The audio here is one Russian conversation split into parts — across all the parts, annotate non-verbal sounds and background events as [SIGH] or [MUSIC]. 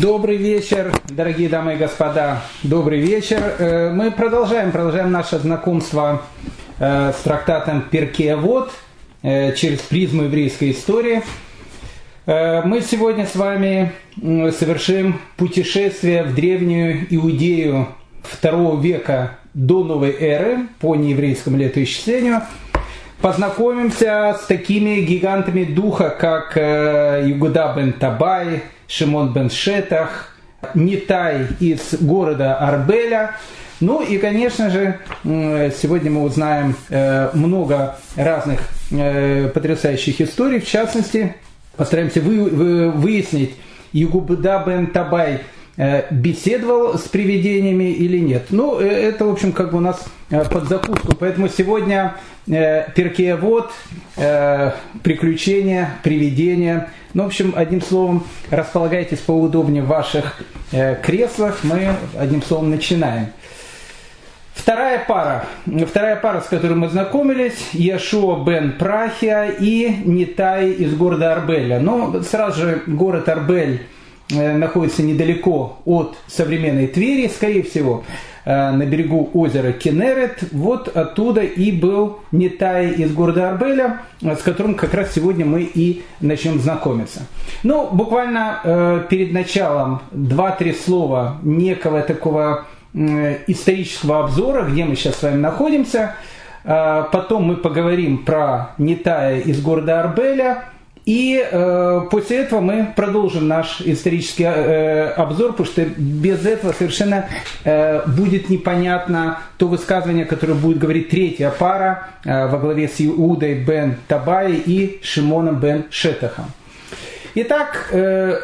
Добрый вечер, дорогие дамы и господа. Добрый вечер. Э, мы продолжаем, продолжаем наше знакомство э, с трактатом Перкея Вот э, через призму еврейской истории. Мы сегодня с вами совершим путешествие в древнюю Иудею второго века до новой эры по нееврейскому летоисчислению. Познакомимся с такими гигантами духа, как Югуда бен Табай, Шимон бен Шетах, Нитай из города Арбеля. Ну и, конечно же, сегодня мы узнаем э, много разных э, потрясающих историй. В частности, постараемся выяснить, Югубда бен Табай беседовал с привидениями или нет. Ну, это, в общем, как бы у нас под закуску. Поэтому сегодня Перкеевод, приключения, привидения – ну, в общем, одним словом, располагайтесь поудобнее в ваших э, креслах. Мы, одним словом, начинаем. Вторая пара, вторая пара, с которой мы знакомились, Яшуа бен Прахия и Нитай из города Арбеля. Но сразу же город Арбель э, находится недалеко от современной Твери, скорее всего. Э, на берегу озера Кенерет. Вот оттуда и был Нетай из города Арбеля, с которым как раз сегодня мы и начнем знакомиться. Ну, буквально э, перед началом два-три слова некого такого исторического обзора, где мы сейчас с вами находимся. Э, потом мы поговорим про Нетая из города Арбеля – и э, после этого мы продолжим наш исторический э, обзор, потому что без этого совершенно э, будет непонятно то высказывание, которое будет говорить третья пара э, во главе с Иудой бен Табай и Шимоном бен Шетахом. Итак, э,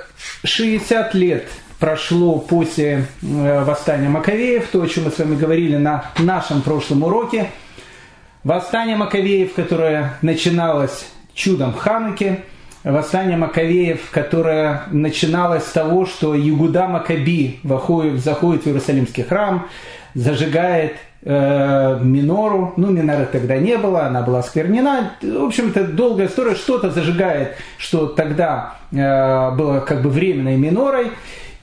60 лет прошло после э, восстания Маковеев, то, о чем мы с вами говорили на нашем прошлом уроке. Восстание Маковеев, которое начиналось чудом Хануки, восстание Маковеев, которое начиналось с того, что Югуда Макаби заходит в Иерусалимский храм, зажигает э, минору, ну миноры тогда не было, она была сквернена, в общем это долгая история, что-то зажигает, что тогда э, было как бы временной минорой,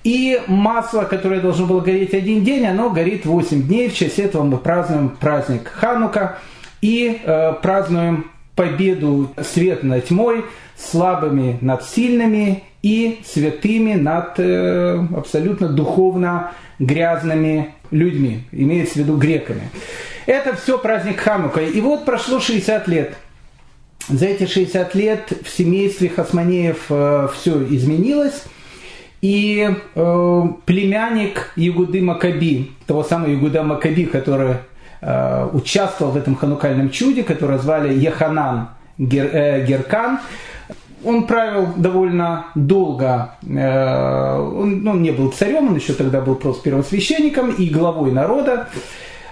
и масло, которое должно было гореть один день, оно горит 8 дней, в честь этого мы празднуем праздник Ханука. И э, празднуем победу света над тьмой, слабыми над сильными и святыми над э, абсолютно духовно грязными людьми, имеется в виду греками. Это все праздник Ханука. И вот прошло 60 лет. За эти 60 лет в семействе Хасманеев э, все изменилось. И э, племянник Ягуды Макаби, того самого Ягуда Макаби, который Э, участвовал в этом ханукальном чуде, которое звали Еханан Гер, э, Геркан. Он правил довольно долго, э, он, ну, он не был царем, он еще тогда был просто первосвященником и главой народа.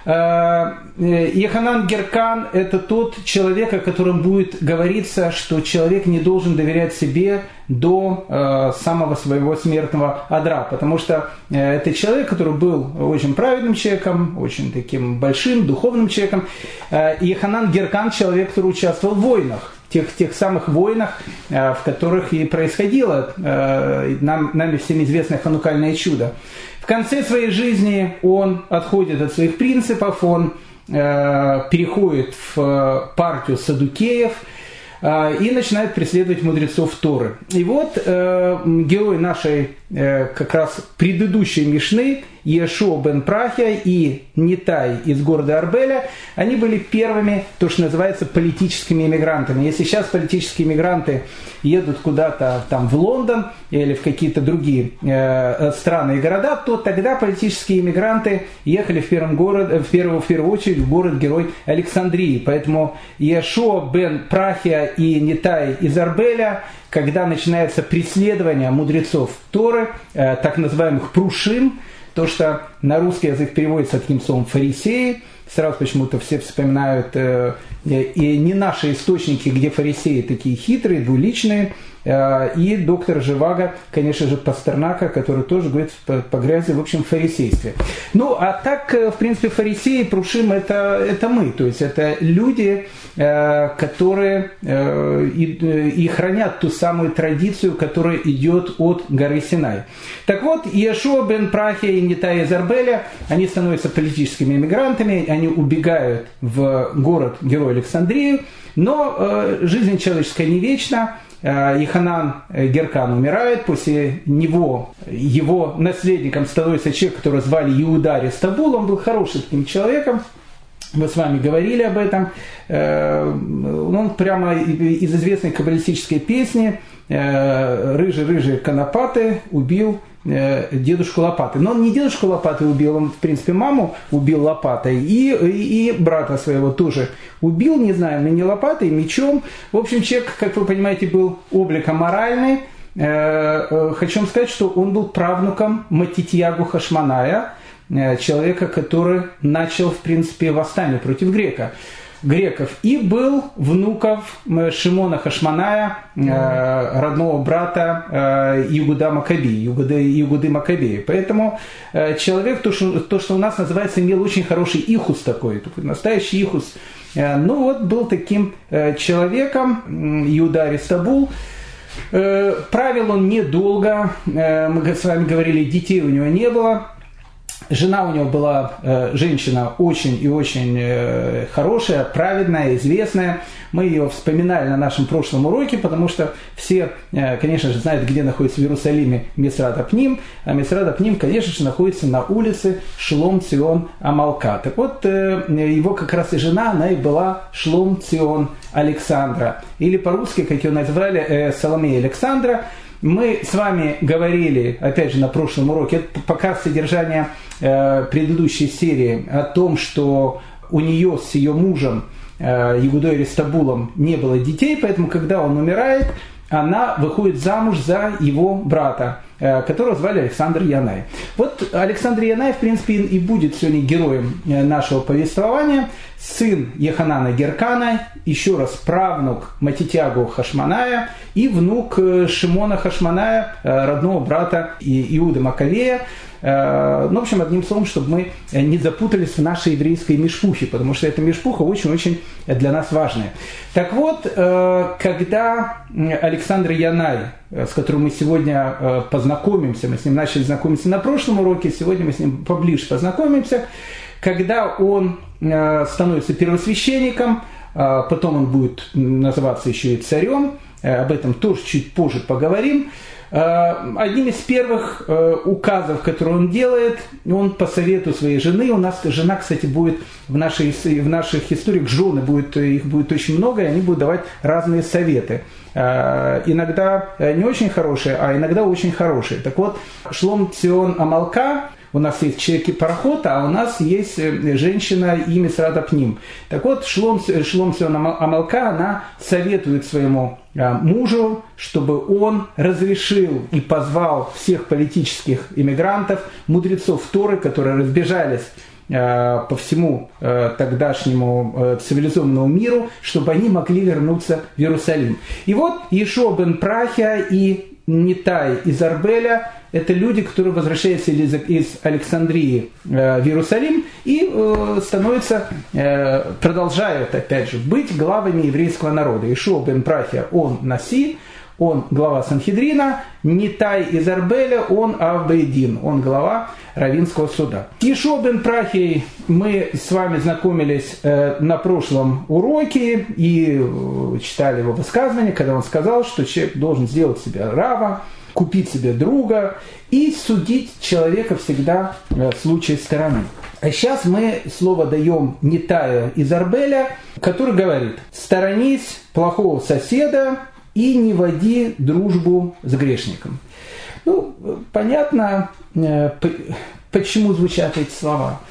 Еханан э, Геркан – это тот человек, о котором будет говориться, что человек не должен доверять себе до э, самого своего смертного адра, потому что э, это человек, который был очень праведным человеком, очень таким большим духовным человеком. Еханан Геркан – человек, который участвовал в войнах тех, тех самых войнах, в которых и происходило нам, нами всем известное ханукальное чудо. В конце своей жизни он отходит от своих принципов, он э, переходит в э, партию садукеев э, и начинает преследовать мудрецов Торы. И вот э, герой нашей э, как раз предыдущей Мишны – Иешуа бен Прахия и Нитай из города Арбеля, они были первыми, то, что называется, политическими иммигрантами. Если сейчас политические иммигранты едут куда-то там в Лондон или в какие-то другие э, страны и города, то тогда политические иммигранты ехали в, первом город, в, первую, в первую очередь в город-герой Александрии. Поэтому Иешуа бен Прахия и Нитай из Арбеля когда начинается преследование мудрецов Торы, э, так называемых прушим, то, что на русский язык переводится таким словом «фарисеи», сразу почему-то все вспоминают э, и не наши источники, где фарисеи такие хитрые, двуличные, и доктор Живаго, конечно же, Пастернака, который тоже говорит по, грязи, в общем, фарисействе. Ну, а так, э, в принципе, фарисеи, Прушим, это, это мы, то есть это люди, которые и, и хранят ту самую традицию, которая идет от горы Синай. Так вот, Иешуа бен Прахия и Нитай Зарбеля, они становятся политическими иммигрантами, они убегают в город Герой Александрию, но э, жизнь человеческая не вечна. Э, Иханан э, Геркан умирает, после него его наследником становится человек, которого звали Иуда Стабул, он был хорошим таким человеком, мы с вами говорили об этом. Э, он прямо из известной каббалистической песни «Рыжий-рыжий конопаты убил дедушку лопатой. Но он не дедушку лопатой убил, он, в принципе, маму убил лопатой. И, и, и брата своего тоже убил, не знаю, но не лопатой, мечом. В общем, человек, как вы понимаете, был обликом моральный. Э, э, хочу вам сказать, что он был правнуком Матитьягу Хашманая, человека, который начал, в принципе, восстание против грека греков, и был внуков Шимона Хашманая, э, родного брата э, Югуда Макаби, Югуды, Югуды Макабеи. Поэтому э, человек, то что, то, что у нас называется, имел очень хороший ихус такой, такой настоящий ихус. Э, ну вот, был таким э, человеком, Иуда Аристабул, э, Правил он недолго, э, мы с вами говорили, детей у него не было, Жена у него была э, женщина очень и очень э, хорошая, праведная, известная. Мы ее вспоминали на нашем прошлом уроке, потому что все, э, конечно же, знают, где находится в Иерусалиме Мисрата Пним. А Мисрата Пним, конечно же, находится на улице Шлом Цион Амалка. Так вот, э, его как раз и жена, она и была Шлом Цион Александра. Или по-русски, как ее назвали, э, Соломея Александра. Мы с вами говорили, опять же, на прошлом уроке, это показ содержания э, предыдущей серии о том, что у нее с ее мужем э, Ягудой Ристабулом не было детей, поэтому когда он умирает, она выходит замуж за его брата, э, которого звали Александр Янай. Вот Александр Янай, в принципе, и будет сегодня героем э, нашего повествования. Сын Еханана Геркана, еще раз правнук Матитягу Хашманая и внук э, Шимона Хашманая, родного брата Иуда Маковея. Э, ну, в общем, одним словом, чтобы мы не запутались в нашей еврейской мешпухе, потому что эта мешпуха очень-очень для нас важная. Так вот, э, когда Александр Янай, с которым мы сегодня э, познакомимся, мы с ним начали знакомиться на прошлом уроке, сегодня мы с ним поближе познакомимся, когда он становится первосвященником, потом он будет называться еще и царем, об этом тоже чуть позже поговорим, Э, одним из первых э, указов, которые он делает, он по совету своей жены, у нас жена, кстати, будет в, нашей, в наших историях, жены будет, их будет очень много, и они будут давать разные советы. Э, иногда не очень хорошие, а иногда очень хорошие. Так вот, Шлом Цион Амалка, у нас есть человек и пароход, а у нас есть женщина имя Срада Пним. Так вот, Шлом, Шлом Цион Амалка, она советует своему Э, мужу, чтобы он разрешил и позвал всех политических иммигрантов, мудрецов Торы, которые разбежались э, по всему э, тогдашнему цивилизованному миру, чтобы они могли вернуться в Иерусалим. И вот Ешо бен Прахия и Нитай из Арбеля – это люди, которые возвращаются из, из Александрии э, в Иерусалим и э, становятся, э, продолжают, опять же, быть главами еврейского народа. Ишуа бен Прахия, он Наси, он глава Санхедрина, Нитай из Арбеля, он Авбейдин, он глава Равинского суда. Ишо бен Прахей мы с вами знакомились э, на прошлом уроке и э, читали его высказывание, когда он сказал, что человек должен сделать себе рава, купить себе друга и судить человека всегда э, в случае стороны. А сейчас мы слово даем Нитаю из Арбеля, который говорит, сторонись плохого соседа и не води дружбу с грешником. Ну, понятно, э, почему звучат эти слова.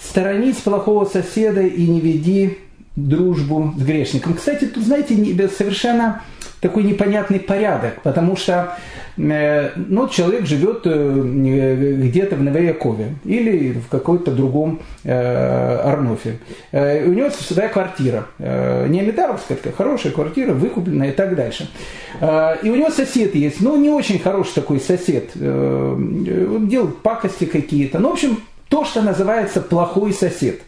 Сторонись плохого соседа и не веди дружбу с грешником. Кстати, тут, знаете, совершенно такой непонятный порядок, потому что э, ну, человек живет э, где-то в Новоякове или в какой-то другом э, Арнофе. У него своя квартира. Не Амидаровская, такая хорошая квартира, выкупленная и так дальше. И у него сосед есть, но не очень хороший такой сосед. Он делает пакости какие-то. Ну, в общем, то, что называется плохой сосед.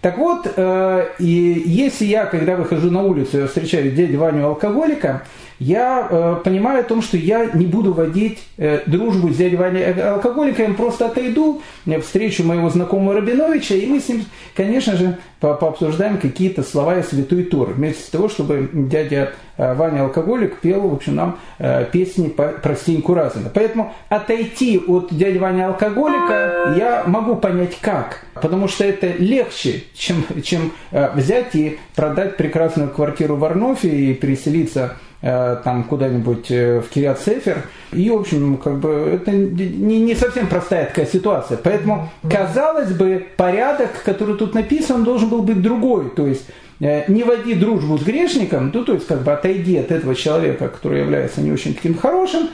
Так вот, э, и если я, когда выхожу на улицу, я встречаю дядю Ваню алкоголика, я э, понимаю о том, что я не буду водить э, дружбу с дядей Ваней алкоголиком, просто отойду, встречу моего знакомого Рабиновича, и мы с ним, конечно же, по пообсуждаем какие-то слова из Святой Торы, вместо того, чтобы дядя э, Ваня алкоголик пел, в общем, нам э, песни по, про Стеньку Разина. Поэтому отойти от дяди Вани алкоголика я могу понять как, потому что это легче, чем, чем э, взять и продать прекрасную квартиру в Арнофе и переселиться Э, там куда-нибудь э, в Кириат Сефер. И, в общем, как бы это не, не совсем простая такая ситуация. Поэтому, казалось бы, порядок, который тут написан, должен был быть другой. То есть э, не води дружбу с грешником, ну, то есть как бы отойди от этого человека, который является не очень таким хорошим,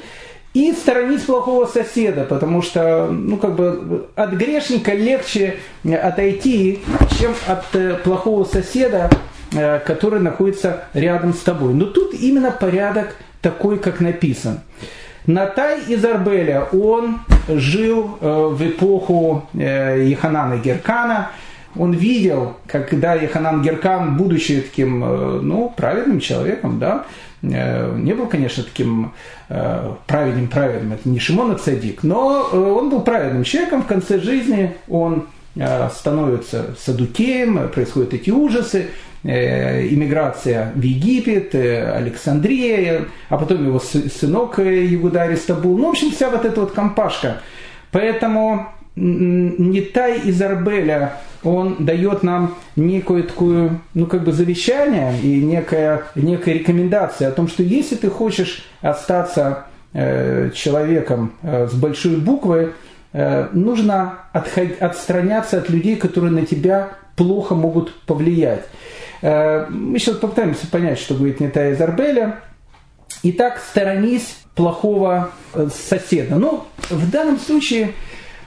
и сторонись плохого соседа, потому что ну, как бы от грешника легче отойти, чем от плохого соседа, Э, который находится рядом с тобой. Но тут именно порядок такой, как написан. Натай из Арбеля, он жил э, в эпоху э, Еханана Геркана, он видел, когда Еханан Геркан, будучи таким, ну, праведным человеком, да, не был, конечно, таким праведным праведным, это не Шимон Цадик, но он был праведным человеком, в конце жизни он становится садукеем, происходят эти ужасы, Э, иммиграция в Египет, э, Александрия, а потом его сынок э, Ягуда Аристабул. Ну, в общем, вся вот эта вот компашка. Поэтому Нитай из Арбеля, он дает нам некое такое, ну, как бы завещание и некая, некая рекомендация о том, что если ты хочешь остаться э, человеком э, с большой буквы, э, нужно отстраняться от людей, которые на тебя плохо могут повлиять. Э, мы сейчас попытаемся понять, что говорит Нета из Арбеля. Итак, сторонись плохого э, соседа. Ну, в данном случае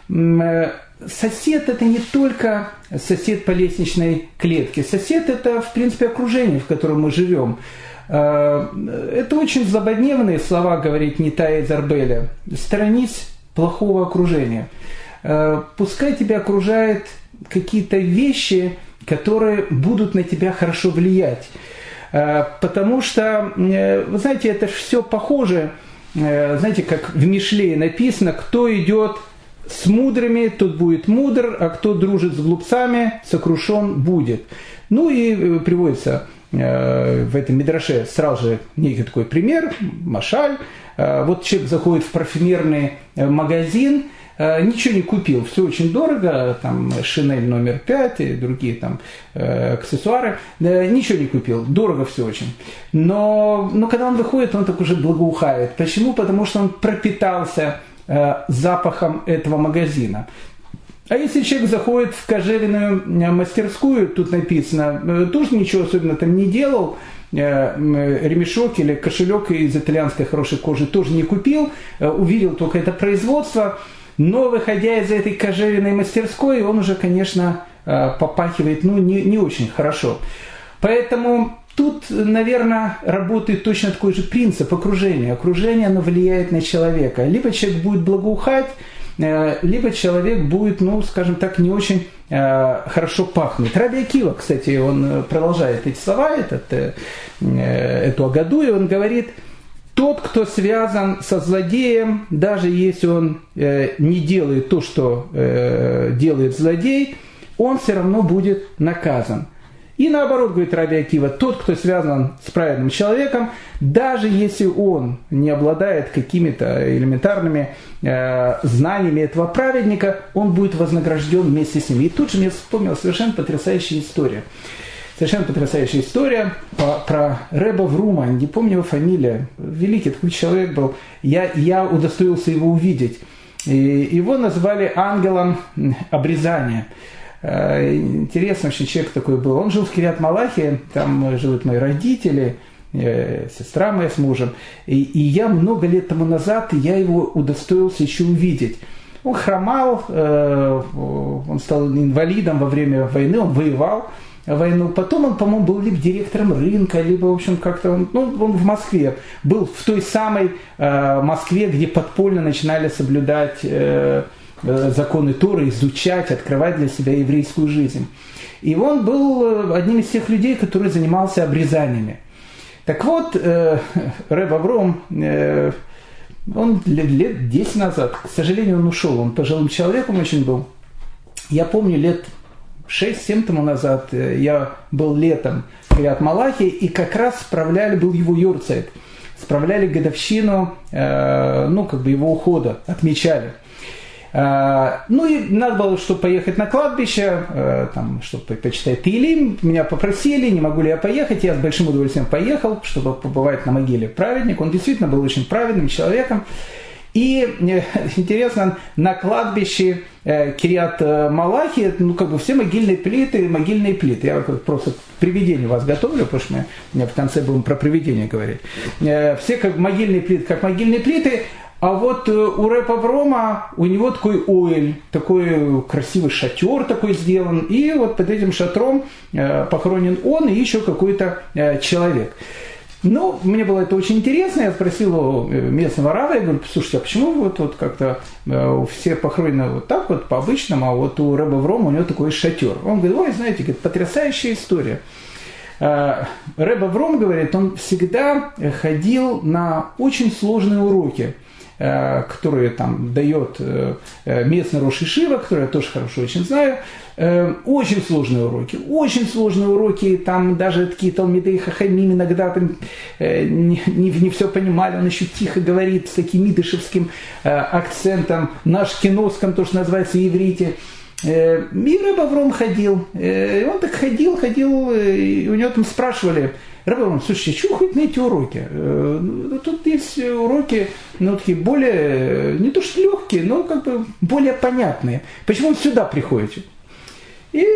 э, сосед это не только сосед по лестничной клетке. Сосед это, в принципе, окружение, в котором мы живем. Это очень злободневные слова, говорит Нита из Арбеля. Сторонись плохого окружения. Пускай тебя окружает какие-то вещи, которые будут на тебя хорошо влиять. Э, потому что, э, вы знаете, это все похоже, э, знаете, как в Мишле написано, кто идет с мудрыми, тот будет мудр, а кто дружит с глупцами, сокрушен будет. Ну и приводится в этом Мидраше сразу же некий такой пример, Машаль. Вот человек заходит в парфюмерный магазин, ничего не купил, все очень дорого, там Шинель номер 5 и другие там э, аксессуары, ничего не купил, дорого все очень. Но, но когда он выходит, он так уже благоухает. Почему? Потому что он пропитался э, запахом этого магазина. А если человек заходит в кожевенную мастерскую, тут написано, тоже ничего особенно там не делал, ремешок или кошелек из итальянской хорошей кожи тоже не купил, увидел только это производство – но выходя из этой кожевенной мастерской, он уже, конечно, э, попахивает ну, не, не очень хорошо. Поэтому тут, наверное, работает точно такой же принцип окружения. Окружение, оно влияет на человека. Либо человек будет благоухать, э, либо человек будет, ну, скажем так, не очень э, хорошо пахнуть. Раби Акива, кстати, он продолжает эти слова, этот, эту Агаду, и он говорит – тот, кто связан со злодеем, даже если он э, не делает то, что э, делает злодей, он все равно будет наказан. И наоборот, говорит Раби Акива, тот, кто связан с праведным человеком, даже если он не обладает какими-то элементарными э, знаниями этого праведника, он будет вознагражден вместе с ним. И тут же мне вспомнил совершенно потрясающая история. Совершенно потрясающая история про, про Рэба Врума, не помню его фамилия, великий такой человек был, я, я удостоился его увидеть. И его назвали ангелом обрезания. Э, интересно, очень человек такой был. Он жил в Кириат Малахе, там живут мои родители, э, сестра моя с мужем. И, и я много лет тому назад, я его удостоился еще увидеть. Он хромал, э, он стал инвалидом во время войны, он воевал войну. Потом он, по-моему, был либо директором рынка, либо, в общем, как-то он, ну, он в Москве. Был в той самой э, Москве, где подпольно начинали соблюдать э, э законы Торы, изучать, открывать для себя еврейскую жизнь. И он был э, одним из тех людей, который занимался обрезаниями. Так вот, э, [LAUGHS] Рэб Авром, э, он лет, лет 10 назад, к сожалению, он ушел, он пожилым человеком очень был. Я помню, лет 6-7 тому назад э, я был летом в Криат Малахи, и как раз справляли, был его юрцайт, справляли годовщину, э, ну, как бы его ухода, отмечали. Э, ну и надо было, чтобы поехать на кладбище, там, чтобы почитать Тилим. Меня попросили, не могу ли я поехать. Я с большим удовольствием поехал, чтобы побывать на могиле праведника. Он действительно был очень праведным человеком. И э, [LAUGHS] интересно, на кладбище э, Кириат э, Малахи, ну, как бы все могильные плиты, могильные плиты. Я просто к привидению вас готовлю, потому что мы, в конце будем про привидение говорить. Все как могильные плиты, как могильные плиты, а вот у рэпа Врома у него такой оэль, такой красивый шатер такой сделан, и вот под этим шатром похоронен он и еще какой-то человек. Ну, мне было это очень интересно, я спросил у э, местного рава, я говорю, слушайте, а почему вот, вот как-то э, все похоронены вот так вот, по-обычному, а вот у Рэба Врома у него такой шатер. Он говорит, ой, знаете, говорит, потрясающая история. Э, Рэба Вром, говорит, он всегда ходил на очень сложные уроки – которые там дает э, э, местный Роши Шива, который я тоже хорошо очень знаю, очень сложные уроки, очень сложные уроки, там даже такие Талмиды и Хахамим иногда там не, не, не все понимали, он еще тихо говорит с таким идышевским акцентом, наш киноском, то, что называется иврите. Мир Бавром ходил, он так ходил, ходил, и у него там спрашивали, Рабарон, слушайте, что хоть на эти уроки? Э, ну, тут есть уроки, ну, такие более, не то что легкие, но как бы более понятные. Почему вы сюда приходите? И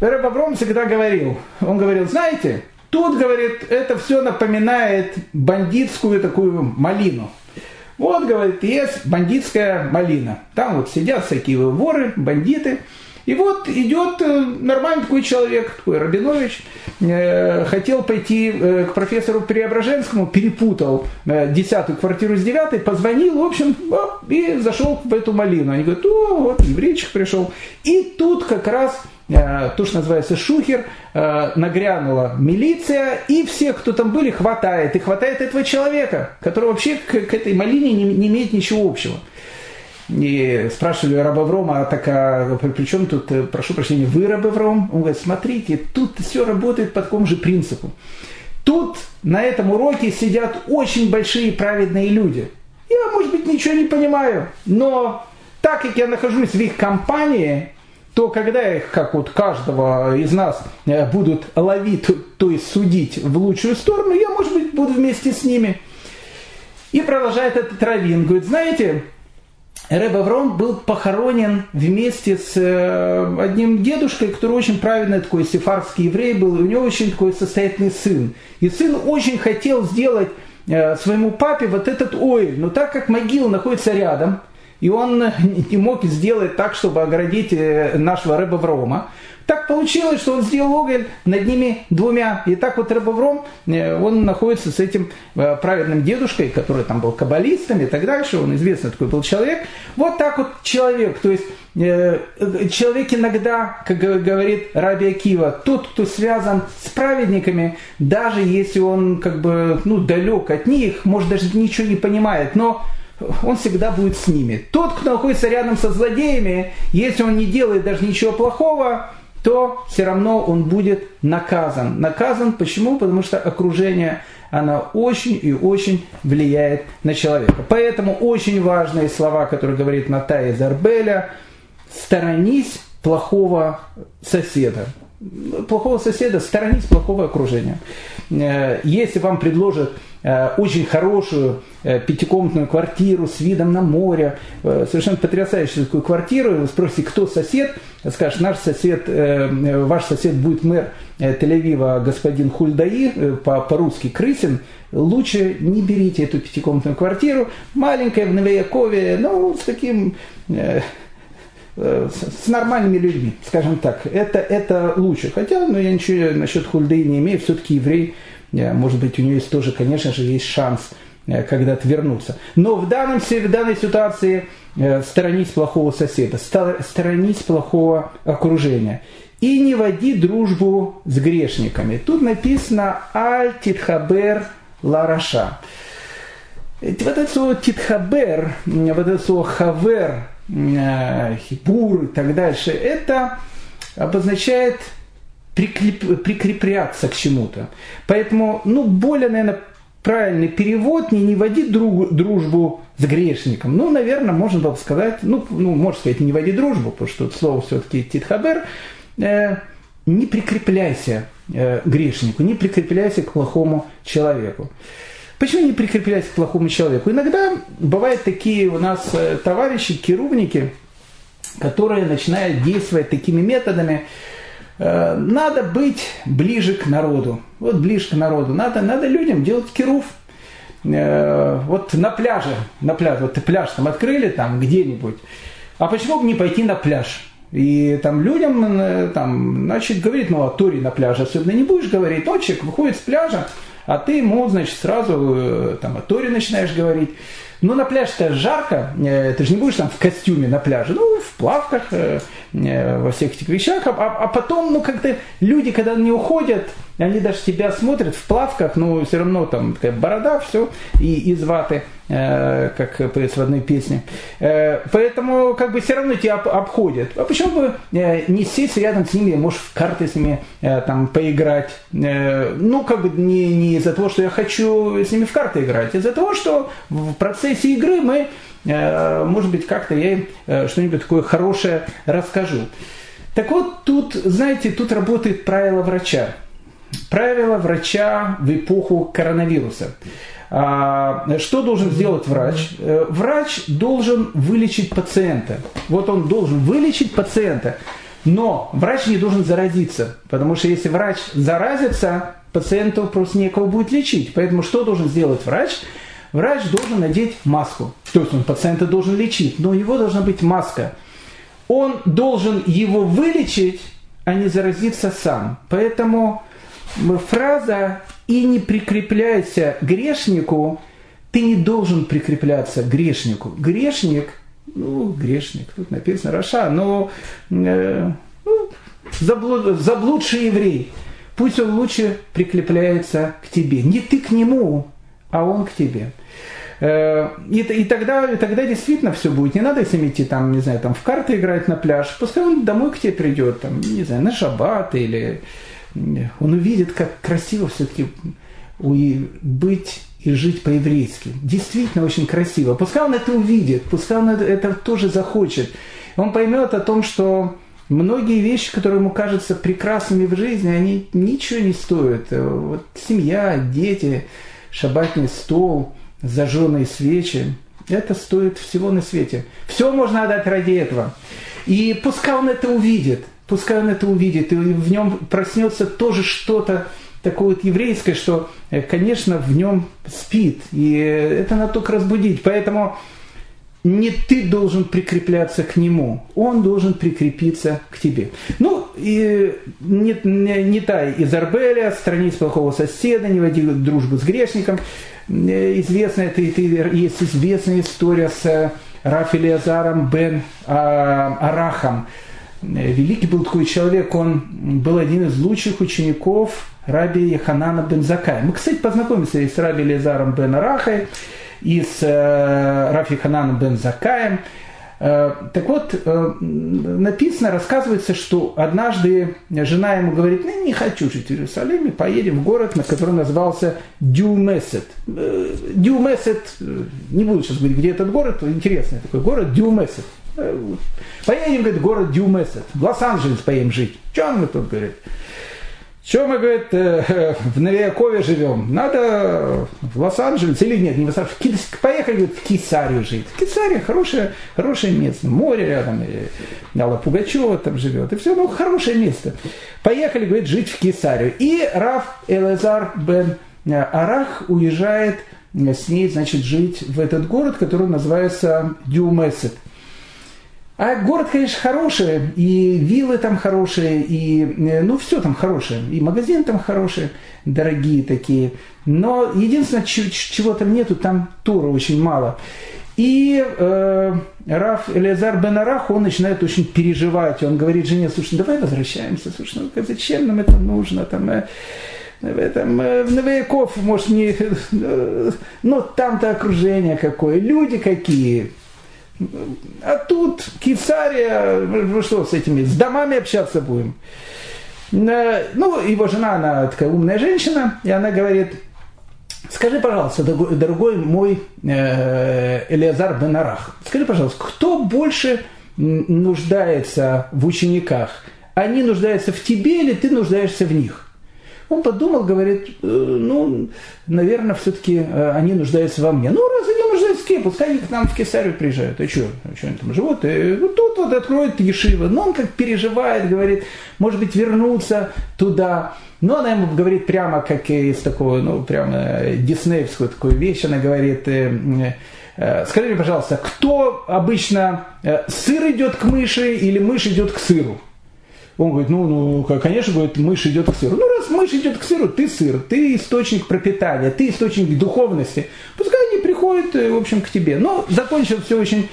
Рэб Авром всегда говорил, он говорил, знаете, тут, говорит, это все напоминает бандитскую такую малину. Вот, говорит, есть бандитская малина. Там вот сидят всякие воры, бандиты – и вот идет э, нормальный такой человек, такой Рабинович, э, хотел пойти э, к профессору Преображенскому, перепутал десятую квартиру с девятой, позвонил, в общем, и зашел в эту малину. Они говорят, о, вот еврейчик пришел. И тут как раз то, что называется шухер, нагрянула милиция, и всех, кто там были, хватает. И хватает этого человека, который вообще к, к этой малине не, не имеет ничего общего. И спрашивали раба Врома, а так а при чем тут, э, прошу прощения, вы раба Вром? Он говорит, смотрите, тут все работает по такому же принципу. Тут на этом уроке сидят очень большие праведные люди. Я, может быть, ничего не понимаю, но так как я нахожусь в их компании, то когда их, как вот каждого из нас, э, будут ловить, то есть судить в лучшую сторону, я, может быть, буду вместе с ними. И продолжает этот Равин, говорит, знаете, Рэб Авром был похоронен вместе с э, одним дедушкой, который очень правильный такой сефарский еврей был, и у него очень такой состоятельный сын. И сын очень хотел сделать э, своему папе вот этот оэль, но так как могила находится рядом, и он [LAUGHS] не мог сделать так, чтобы оградить э, нашего Рэба Врома, так получилось, что он сделал уголь над ними двумя. И так вот э, он находится с этим э, праведным дедушкой, который там был каббалистом и так дальше, он известный такой был человек. Вот так вот человек, то есть э, человек иногда, как говорит Раби Акива, тот, кто связан с праведниками, даже если он как бы ну, далек от них, может даже ничего не понимает, но он всегда будет с ними. Тот, кто находится рядом со злодеями, если он не делает даже ничего плохого, то все равно он будет наказан. Наказан почему? Потому что окружение, оно очень и очень влияет на человека. Поэтому очень важные слова, которые говорит Натая Зарбеля, сторонись плохого соседа. плохого соседа, сторонись плохого окружения. Э, если вам предложат э, очень хорошую э, пятикомнатную квартиру с видом на море, совершенно потрясающую такую квартиру, вы спросите, кто сосед, скажет, наш сосед, ваш сосед будет мэр Тель-Авива, господин Хульдаи, по-русски Крысин, лучше не берите эту пятикомнатную квартиру, маленькая в Новоякове, ну, с таким с нормальными людьми, скажем так. Это, это лучше. Хотя, ну, я ничего насчет Хульды не имею, все-таки еврей, э, может быть, у него есть тоже, конечно же, есть шанс э, когда-то вернуться. Но в, данном, в данной ситуации э, сторонись плохого соседа, сторонись плохого окружения. И не води дружбу с грешниками. Тут написано «Аль титхабер лараша». Вот это слово «титхабер», вот это слово «хавер», Э, хипур и так дальше, это обозначает прикреп, прикрепляться к чему-то. Поэтому, ну, более, наверное, правильный перевод не, не води друг, дружбу с грешником. Ну, наверное, можно было бы сказать, ну, ну, можно сказать, не води дружбу, потому что это слово все-таки титхабер, э, не прикрепляйся э, грешнику, не прикрепляйся к плохому человеку. Почему не прикрепляйся к плохому человеку? Иногда бывают такие у нас э, товарищи, керувники, которые начинают действовать такими методами. Э, надо быть ближе к народу. Вот ближе к народу. Надо, надо людям делать керув. Э, вот на пляже, на пляже, вот пляж там открыли там где-нибудь. А почему бы не пойти на пляж? И там людям, там, значит, говорит, ну, о Торе на пляже особенно не будешь говорить. Тот человек выходит с пляжа, а ты ему, значит, сразу э, там о Торе начинаешь говорить. Ну, на пляже-то жарко, э, ты же не будешь там в костюме на пляже, ну, в плавках, э, во всех этих вещах, а, а потом, ну, как-то люди, когда они уходят, они даже тебя смотрят в плавках, но все равно там борода, все, и из ваты, э, как поется в одной песне. Э, поэтому как бы все равно тебя об, обходят. А почему бы э, не сесть рядом с ними, может в карты с ними э, там поиграть? Э, ну, как бы не, не из-за того, что я хочу с ними в карты играть, а из-за того, что в процессе игры мы, э, может быть, как-то я им э, что-нибудь такое хорошее расскажу. Так вот, тут, знаете, тут работает правило врача. Правило врача в эпоху коронавируса. А, что должен сделать врач? Э, врач должен вылечить пациента. Вот он должен вылечить пациента, но врач не должен заразиться, потому что если врач заразится, пациенту просто некого будет лечить. Поэтому что должен сделать врач? Врач должен надеть маску. То есть он пациента должен лечить, но у него должна быть маска. Он должен его вылечить, а не заразиться сам. Поэтому фраза «и не прикрепляйся грешнику», ты не должен прикрепляться грешнику. Грешник, ну, грешник, тут написано Раша, но э, ну, заблуд, заблудший еврей, пусть он лучше прикрепляется к тебе. Не ты к нему, а он к тебе. Э, и, и, тогда, и тогда действительно все будет. Не надо с ним идти там, не знаю, там в карты играть на пляж. Пускай он домой к тебе придет, там, не знаю, на шаббат или он увидит, как красиво все-таки быть и жить по-еврейски. Действительно очень красиво. Пускай он это увидит, пускай он это, тоже захочет. Он поймет о том, что многие вещи, которые ему кажутся прекрасными в жизни, они ничего не стоят. Вот семья, дети, шабатный стол, зажженные свечи, это стоит всего на свете. Все можно отдать ради этого. И пускай он это увидит. Пускай он это увидит, и в нем проснется тоже что-то такое вот еврейское, что, э, конечно, в нем спит, и это надо только разбудить. Поэтому не ты должен прикрепляться к нему, он должен прикрепиться к тебе. Ну, и не, не, не та из Арбеля, страниц плохого соседа, не води дружбу с грешником. Э, известная, это, это, есть известная история с э, Рафи Азаром бен а, Арахом, великий был такой человек, он был один из лучших учеников раби Яханана бен Закая. Мы, кстати, познакомимся и с раби Лезаром бен Арахой, и с э, Рафи Хананом бен Закаем. Э, так вот, э, написано, рассказывается, что однажды жена ему говорит, ну, не хочу жить в Иерусалиме, поедем в город, на который назывался Дюмесет. Дюмесет, не буду сейчас говорить, где этот город, интересный такой город, Дюмесет. Поедем, говорит, в город Дюмесет, в Лос-Анджелес поедем жить. Что он тут говорит? Чем мы, говорит, э, в Новиакове живем? Надо в Лос-Анджелес или нет, не в Лос-Анджелес. Поехали, говорит, в Кисарию жить. Кисария хорошее, хорошее место. Море рядом. Алла Пугачева там живет. И все, ну, хорошее место. Поехали, говорит, жить в Кисарию. И Раф Элазар бен Арах уезжает с ней, значит, жить в этот город, который называется Дюмесет. А город, конечно, хороший, и виллы там хорошие, и э, ну все там хорошее, и магазины там хорошие, дорогие такие. Но единственное, чего там нету, там тура очень мало. И э, Раф Элизар Бен Арах, он начинает очень переживать. Он говорит жене, слушай, давай возвращаемся, слушай, ну зачем нам это нужно? Там, э, этом, э, в Новояков, может, не... Э, но там-то окружение какое, люди какие. А тут Кесария, что с этими, с домами общаться будем. Э, ну, его жена, она такая умная женщина, и она говорит, скажи, пожалуйста, дорогой мой Элиазар Бенарах, скажи, пожалуйста, кто больше нуждается в учениках? Они нуждаются в тебе или ты нуждаешься в них? Он подумал, говорит, «Э, ну, наверное, все-таки э, они нуждаются во мне. Ну, раз они нуждаются в кем, пускай они к нам в Кесарию приезжают. А что, а что они там живут? И вот тут вот откроют Ешива. Но он как переживает, говорит, может быть, вернуться туда. Но она ему говорит прямо, как из такого, ну, прямо диснеевскую такую вещь. Она говорит, э, скажи мне, пожалуйста, кто обычно, сыр идет к мыши или мышь идет к сыру? Он говорит, ну, ну, конечно, говорит, мышь идет к сыру. Ну, раз мышь идет к сыру, ты сыр, ты источник пропитания, ты источник духовности. Пускай они приходят, э, в общем, к тебе. Но закончилось все очень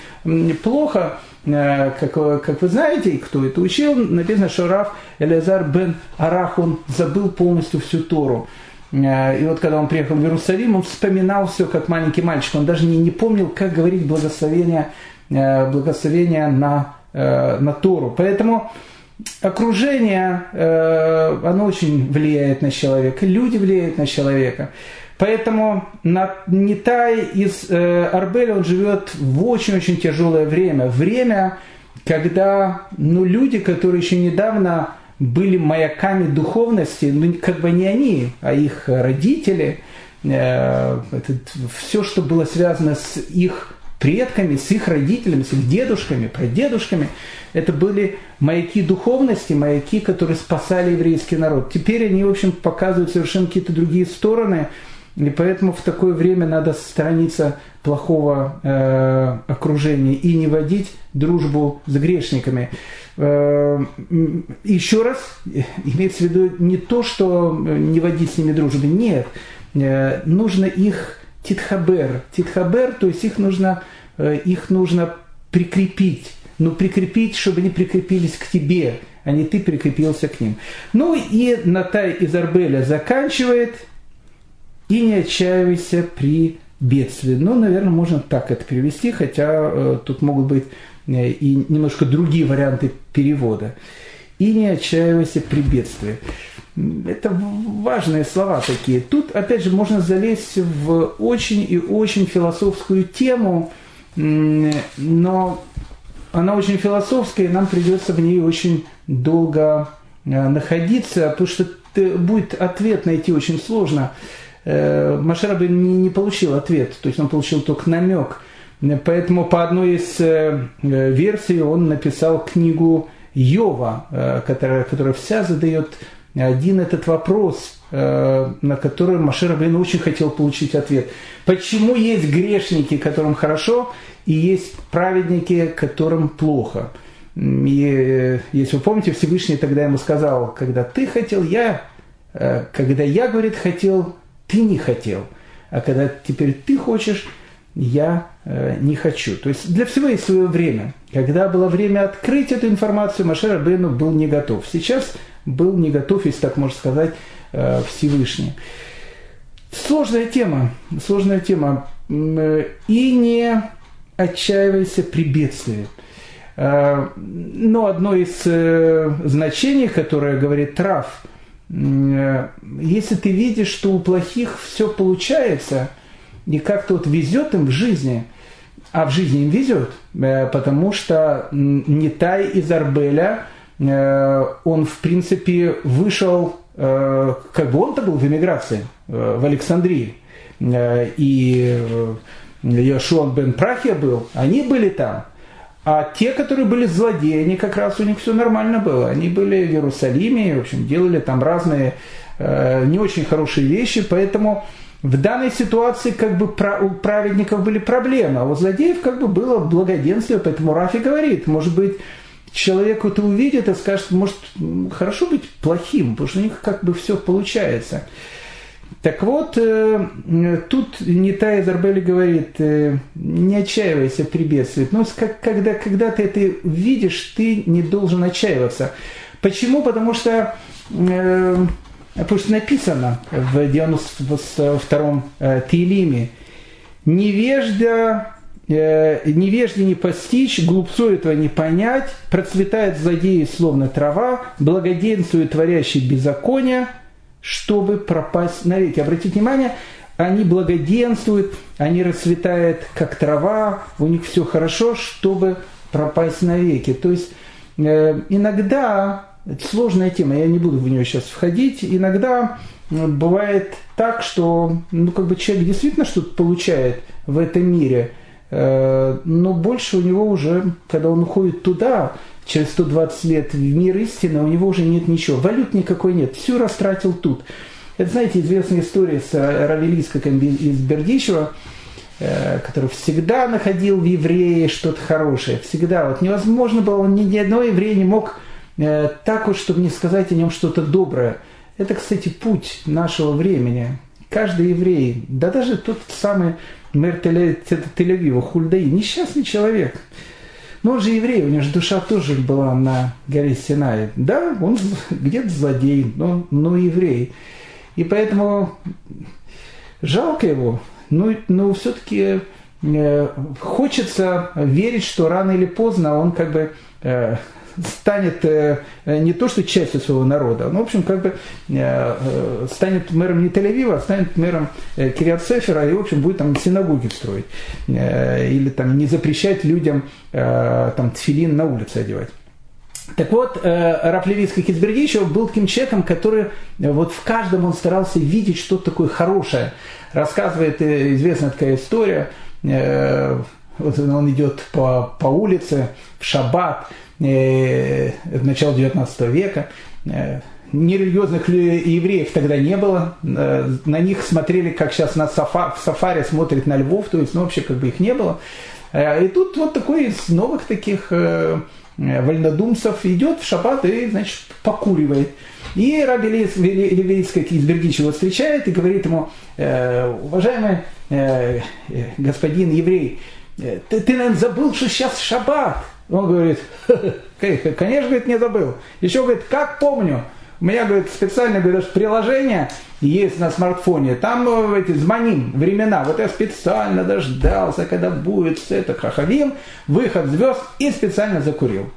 плохо. Э, как, как вы знаете, кто это учил, написано, что Раф Элязар бен Арах, он забыл полностью всю Тору. Э, и вот когда он приехал в Иерусалим, он вспоминал все как маленький мальчик. Он даже не, не помнил, как говорить благословение, благословение на, на Тору. Поэтому окружение, э, оно очень влияет на человека, люди влияют на человека. Поэтому Нитай из э, Арбеля, он живет в очень-очень тяжелое время. Время, когда ну, люди, которые еще недавно были маяками духовности, ну, как бы не они, а их родители, э, это, все, что было связано с их предками, с их родителями, с их дедушками, прадедушками. Это были маяки духовности, маяки, которые спасали еврейский народ. Теперь они, в общем, показывают совершенно какие-то другие стороны, и поэтому в такое время надо сторониться плохого э, окружения и не водить дружбу с грешниками. Э, еще раз, имеется в виду не то, что не водить с ними дружбу, нет, э, нужно их титхабер. Титхабер, то есть их нужно, э, их нужно прикрепить. Но прикрепить, чтобы они прикрепились к тебе, а не ты прикрепился к ним. Ну и Натай из Арбеля заканчивает. И не отчаивайся при бедствии. Ну, наверное, можно так это перевести, хотя э, тут могут быть э, и немножко другие варианты перевода. И не отчаивайся при бедствии. Это важные слова такие. Тут, опять же, можно залезть в очень и очень философскую тему, но она очень философская, и нам придется в ней очень долго э, находиться, потому что будет ответ найти очень сложно. Э, Машараби не получил ответ, то есть он получил только намек. Поэтому по одной из э, версий он написал книгу Йова, которая, которая вся задает один этот вопрос, э, на который Машир Рабейн очень хотел получить ответ. Почему есть грешники, которым хорошо, и есть праведники, которым плохо? И э, если вы помните, Всевышний тогда ему сказал, когда ты хотел, я, э, когда я, говорит, хотел, ты не хотел. А когда теперь ты хочешь, я не хочу. То есть для всего есть свое время. Когда было время открыть эту информацию, Машер Рабейну был не готов. Сейчас был не готов, если так можно сказать, э, Всевышний. Сложная тема, сложная тема. Э, и не отчаивайся при бедствии. Э, но одно из значений, которое говорит Трав, если ты видишь, что у плохих все получается, и как-то вот везет им в жизни, а в жизни им везет, потому что Нитай из Арбеля, он, в принципе, вышел, э, как бы он-то был в эмиграции, в Александрии, и Яшуан бен Прахия был, они были там. А те, которые были злодеи, они как раз у них все нормально было. Они были в Иерусалиме, в общем, делали там разные не очень хорошие вещи, поэтому в данной ситуации как бы у праведников были проблемы, а у злодеев как бы было благоденствие, поэтому Рафи говорит, может быть, человек это увидит и скажет, может, хорошо быть плохим, потому что у них как бы все получается. Так вот, э, тут Нитай Зарбели говорит, э, не отчаивайся при бедствии. Но когда, когда ты это видишь, ты не должен отчаиваться. Почему? Потому что э, Потому что написано в 92-м э, Тейлиме, невежда, невежде не постичь, глупцу этого не понять, процветает злодеи словно трава, благоденствует творящий беззаконие, чтобы пропасть навеки. Обратите внимание, они благоденствуют, они расцветают как трава, у них все хорошо, чтобы пропасть навеки. То есть э, иногда это сложная тема, я не буду в нее сейчас входить. Иногда бывает так, что ну, как бы человек действительно что-то получает в этом мире, э, но больше у него уже, когда он уходит туда, через 120 лет в мир истины, у него уже нет ничего. Валют никакой нет, все растратил тут. Это, знаете, известная история с Равелийском из Бердичева, э, который всегда находил в евреи что-то хорошее. Всегда. Вот невозможно было, ни, ни одного еврея не мог Э, так вот, чтобы не сказать о нем что-то доброе. Это, кстати, путь нашего времени. Каждый еврей, да даже тот самый мэр Тель-Авива, Хульдаи, несчастный человек. Но он же еврей, у него же душа тоже была на горе Синай. Да, он где-то злодей, но, но еврей. И поэтому жалко его, но, но все-таки э, хочется верить, что рано или поздно он как бы э, станет э, не то что частью своего народа, но, в общем, как бы э, э, станет мэром не Тель-Авива, а станет мэром Кириат и, в общем, будет там синагоги строить. Или там не запрещать людям там тфилин на улице одевать. Так вот, Раф Левицкий Кицбергичев был таким человеком, который вот в каждом он старался видеть что-то такое хорошее. Рассказывает известная такая история, вот он идет по, по улице в шаббат, э, начала 19 века. Э, нерелигиозных евреев тогда не было. Э, на них смотрели, как сейчас на сафа, в сафари смотрят на львов, то есть ну, вообще как бы их не было. И тут вот такой из новых таких вольнодумцев идет в шаббат и, значит, покуривает. И Раби Левицкий из Бердичева встречает и говорит ему, уважаемый господин еврей, ты, ты, наверное, забыл, что сейчас шаббат. Он говорит, конечно, говорит, не забыл. Еще говорит, как помню. У меня, говорит, специально, говорит, приложение есть на смартфоне. Там э, эти звоним времена. Вот я специально дождался, когда будет это хахавим, выход звезд и специально закурил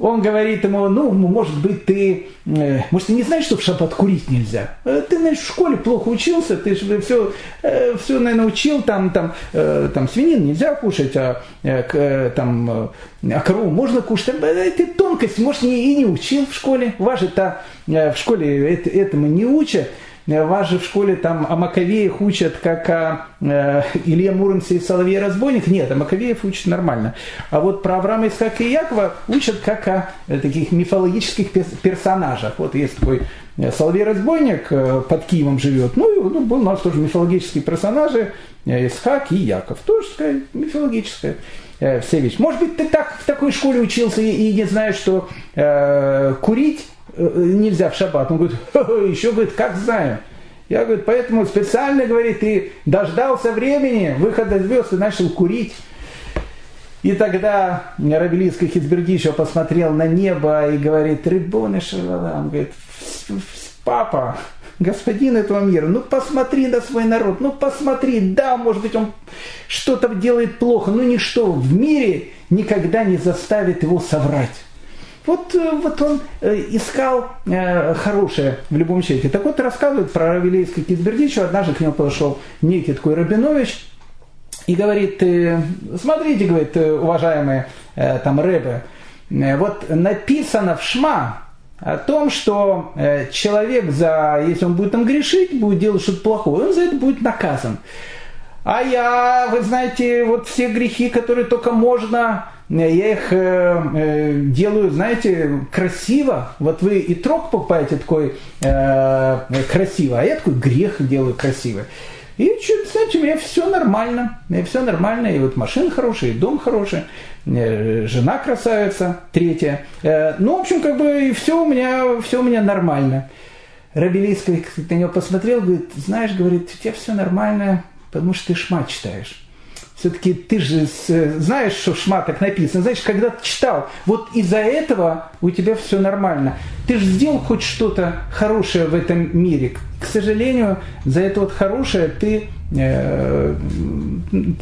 он говорит ему, ну, может быть, ты, э, может, ты не знаешь, что в шаббат курить нельзя? Э, ты, знаешь, в школе плохо учился, ты же все, э, все, наверное, учил, там, там, там свинин нельзя кушать, а там, а корову можно кушать. Ты тонкость, может, и не учил в школе. Вас же-то в школе этому не учат. Э, вас же в школе там о Маковеях учат, как о э, Илье Муромце и Соловье Разбойник. Нет, о Маковеев учат нормально. А вот про Авраама Исхака и Якова учат как о э, таких мифологических персонажах. Вот есть такой э, Соловей Разбойник под Киевом живет. Ну, ну, был у нас тоже мифологические персонажи, Исхак и Яков. Тоже такая мифологическая вся вещь. Может быть, ты так в такой школе учился и, и не знаешь, что э, курить Э, нельзя в шаббат. Он говорит, еще говорит, как знаю. Я говорю, поэтому специально, говорит, ты дождался времени, выхода звезд и начал курить. И тогда Рабелийский Хизбердичев посмотрел на небо и говорит, Рыбон Шалалам, говорит, папа, господин этого мира, ну посмотри на свой народ, ну посмотри, да, может быть он что-то делает плохо, но ничто в мире никогда не заставит его соврать. Вот, э, вот он э, искал э, хорошее в любом случае. Так вот рассказывает про Равилейского Кизбердичева. Однажды к нему подошел некий такой Рабинович и говорит, смотрите, говорит, уважаемые там рэбы, вот написано в Шма о том, что человек за, если он будет там грешить, будет делать что-то плохое, он за это будет наказан. А я, вы знаете, вот все грехи, которые только можно, я их э, э, делаю, знаете, красиво. Вот вы и трог покупаете такой э, красиво, а я такой грех делаю красиво. И что-то, знаете, у меня все нормально. У меня все нормально. И вот машина хорошая, и дом хороший, э, жена красавица, третья. Э, ну, в общем, как бы все у меня, все у меня нормально. Рабелийский на него посмотрел, говорит, знаешь, говорит, у тебя все нормально, потому что ты шма читаешь. Все-таки ты же знаешь, что шма так написано. Знаешь, когда ты читал, вот из-за этого у тебя все нормально. Ты же сделал хоть что-то хорошее в этом мире. К сожалению, за это вот хорошее ты, э,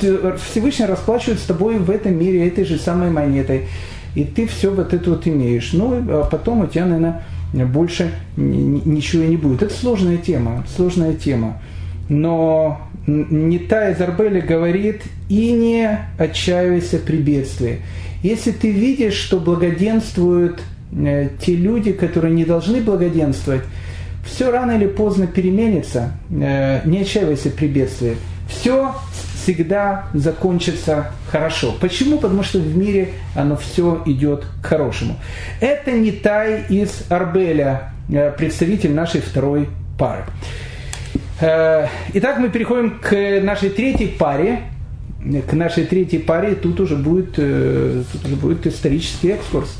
ты Всевышний расплачивает с тобой в этом мире этой же самой монетой. И ты все вот это вот имеешь. Ну, а потом у тебя, наверное, больше ничего не будет. Это сложная тема, сложная тема. Но Нита из Арбеля говорит, и не отчаивайся при бедствии. Если ты видишь, что благоденствуют э, те люди, которые не должны благоденствовать, все рано или поздно переменится. Э, не отчаивайся при бедствии. Все всегда закончится хорошо. Почему? Потому что в мире оно все идет к хорошему. Это не Тай из Арбеля, э, представитель нашей второй пары. Э, итак, мы переходим к нашей третьей паре. К нашей третьей паре тут уже будет, э, тут уже будет исторический экскурс.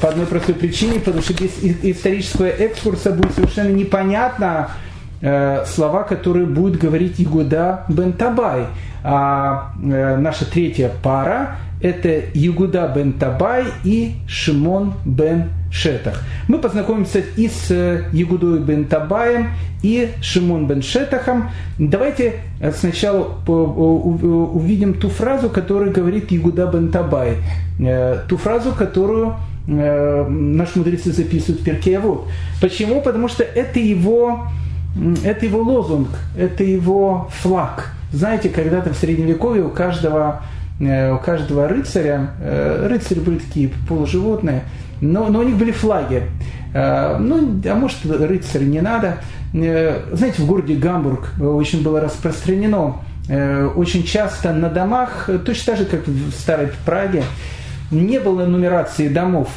По одной простой причине, потому что без исторического экскурса будет совершенно непонятно э, слова, которые будет говорить Игуда бен Табай. А наша третья пара – это Игуда бен Табай и Шимон бен Шетах. Мы познакомимся и с Ягудой бен Табаем, и Шимон бен Шетахом. Давайте сначала увидим ту фразу, которую говорит Ягуда бен Табай. Э, ту фразу, которую э, наши мудрецы записывают в Перкеевод. Почему? Потому что это его, это его лозунг, это его флаг. Знаете, когда-то в Средневековье у каждого э, у каждого рыцаря, рыцари были такие полуживотные, но, но у них были флаги. Э, ну, а может, рыцарь не надо. Э, знаете, в городе Гамбург очень было распространено, э, очень часто на домах, точно так же, как в старой Праге, не было нумерации домов.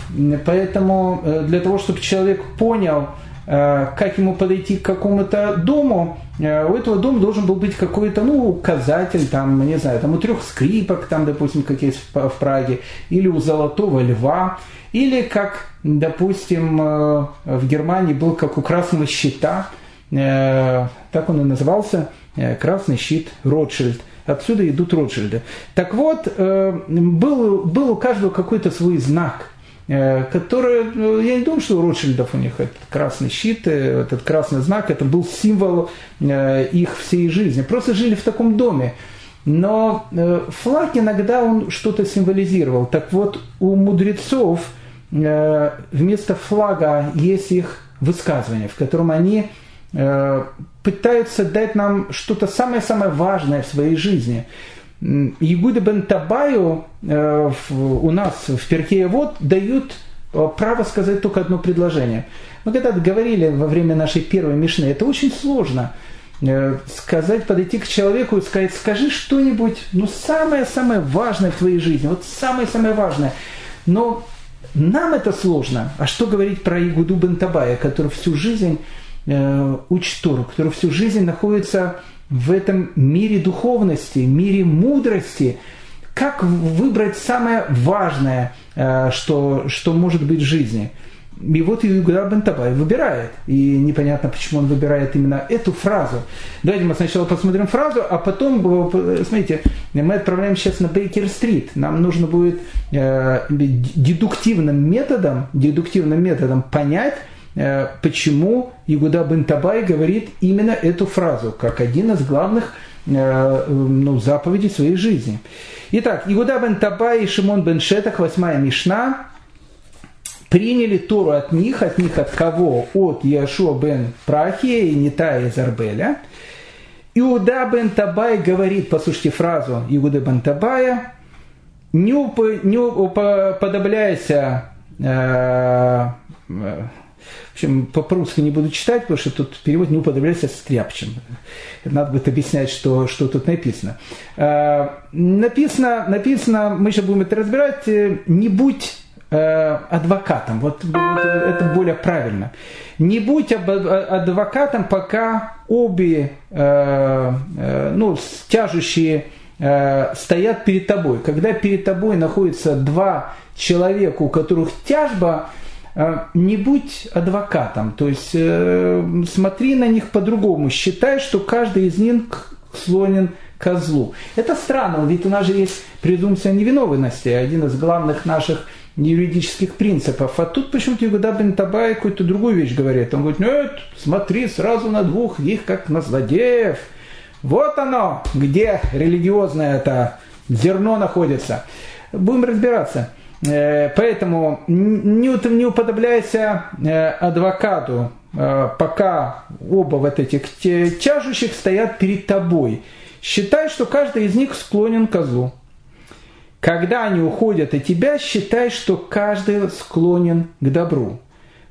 Поэтому для того, чтобы человек понял, как ему подойти к какому-то дому, у этого дома должен был быть какой-то, ну, указатель, там, не знаю, там у трех скрипок, там, допустим, как есть в Праге, или у Золотого Льва, или как, допустим, э, в Германии был как у красного щита, э, так он и назывался, э, красный щит Ротшильд. Отсюда идут Ротшильды. Так вот, был, был у каждого какой-то свой знак, который, ну, я не думаю, что у Ротшильдов у них этот красный щит, этот красный знак, это был символ их всей жизни. Просто жили в таком доме. Но флаг иногда он что-то символизировал. Так вот, у мудрецов – Э, вместо флага есть их высказывание, в котором они э, пытаются дать нам что-то самое-самое важное в своей жизни. Ягуда бен Табаю э, у нас в Перкее вот дают право сказать только одно предложение. Мы когда-то говорили во время нашей первой мишны, это очень сложно сказать, подойти к человеку и сказать, скажи что-нибудь, ну самое-самое важное в твоей жизни, вот самое-самое важное. Но нам это сложно. А что говорить про Игуду Бентабая, который всю жизнь э, учит Тору, который всю жизнь находится в этом мире духовности, мире мудрости. Как выбрать самое важное, э, что, что может быть в жизни – и вот Иуда бен Табай выбирает. И непонятно, почему он выбирает именно эту фразу. Давайте мы сначала посмотрим фразу, а потом, э, смотрите, мы отправляемся сейчас на Бейкер-стрит. Нам нужно будет э, дедуктивным методом, дедуктивным методом понять, почему Игуда бен Табай говорит именно эту фразу, как один из главных э, ну, заповедей своей жизни. Итак, Игуда бен Табай и Шимон бен Шетах, восьмая Мишна, приняли Тору от них, от них от кого? От Яшуа бен Прахия и Нитая из Арбеля. Иуда бен Табай говорит, послушайте фразу Иуда бен Табая, не, уп, не уподобляйся, э, общем, по-русски не буду читать, потому что тут перевод не уподобляйся стряпчем. Надо будет объяснять, что, что тут написано. Э, написано. Написано, мы сейчас будем это разбирать, э, не будь э, адвокатом. Вот, вот это более правильно. Не будь адвокатом, пока обе ну, тяжущие стоят перед тобой. Когда перед тобой находятся два человека, у которых тяжба, не будь адвокатом. То есть э, смотри на них по-другому. Считай, что каждый из них склонен козлу. Это странно, ведь у нас же есть презумпция невиновности, один из главных наших юридических принципов. А тут почему-то Игуда бен Табай какую-то другую вещь говорит. Он говорит, нет, смотри сразу на двух их, как на злодеев. Вот оно, где религиозное это зерно находится. Будем разбираться. Э, поэтому не уподобляйся э, адвокату, э, пока оба вот этих тяжущих стоят перед тобой. Считай, что каждый из них склонен к козлу. Когда они уходят от тебя, считай, что каждый склонен к добру,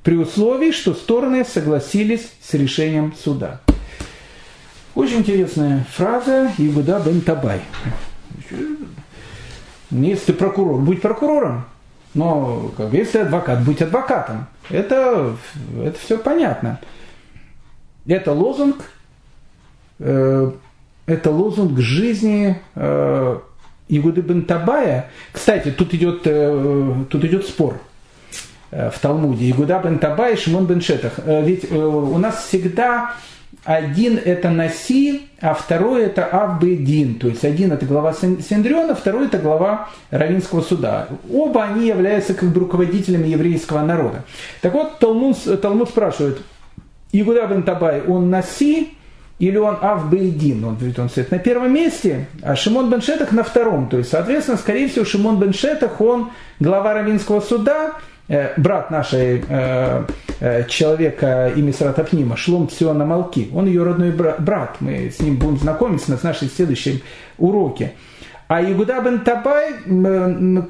при условии, что стороны согласились с решением суда. Очень интересная фраза Игуда бен Табай. Если ты прокурор, будь прокурором. Но как, если адвокат, будь адвокатом. Это, это все понятно. Это лозунг, э, это лозунг жизни э, Игуды бен Табая, кстати, тут идет, э, тут идет спор э, в Талмуде. Игуда бен Табай и Шимон бен Шетах. Э, ведь у нас всегда один это Наси, а второй это Авбедин. То есть один это глава Синдриона, второй это глава Равинского суда. Оба они являются как бы руководителями еврейского народа. Так вот, Талмуд, Талмуд спрашивает, Игуда бен Табай, он Наси или он Авбейдин, он говорит, он стоит на первом месте, а Шимон бен Шетах на втором. То есть, соответственно, скорее всего, Шимон бен Шетах, он глава Равинского суда, брат нашей э, э, человека имя Сратопнима, Шлом Циона Малки. Он ее родной брат. Мы с ним будем знакомиться на нашей следующем уроке. А Игуда бен Табай,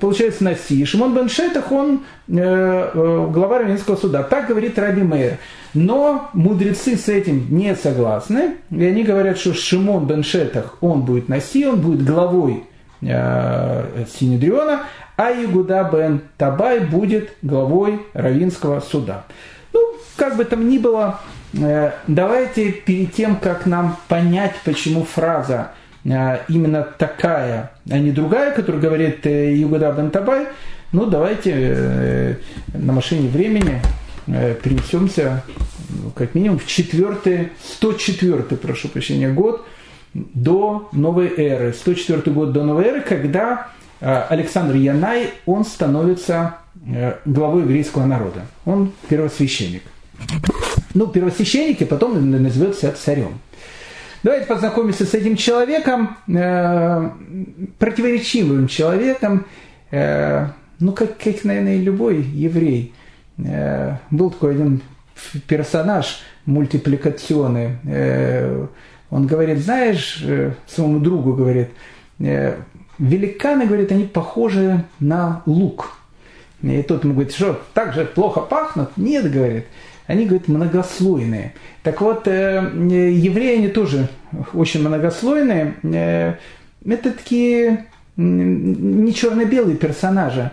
получается, Наси. Шимон бен Шетах, он э, э, глава Равенского суда. Так говорит Раби Мейер. Но мудрецы с этим не согласны. И они говорят, что Шимон бен Шетах, он будет Наси, он будет главой э, Синедриона, а Игуда бен Табай будет главой Равинского суда. Ну, как бы там ни было, э, давайте перед тем, как нам понять, почему фраза а, именно такая, а не другая, которую говорит э, Югада Бентабай, ну давайте э, на машине времени э, перенесемся ну, как минимум в четвертый, 104 прошу прощения, год до новой эры. 104 год до новой эры, когда Александр Янай, он становится главой еврейского народа. Он первосвященник. Ну, первосвященник, и потом назовется царем. Давайте познакомимся с этим человеком, э, противоречивым человеком, э, ну, как, как, наверное, любой еврей. Э, был такой один персонаж мультипликационный. Э, он говорит, знаешь, э, своему другу говорит, э, великаны, говорит, они похожи на лук. И тот ему говорит, что, так же плохо пахнут? Нет, говорит, они, говорят, многослойные. Так вот, э, евреи, они тоже очень многослойные. Э, это такие не черно-белые персонажи,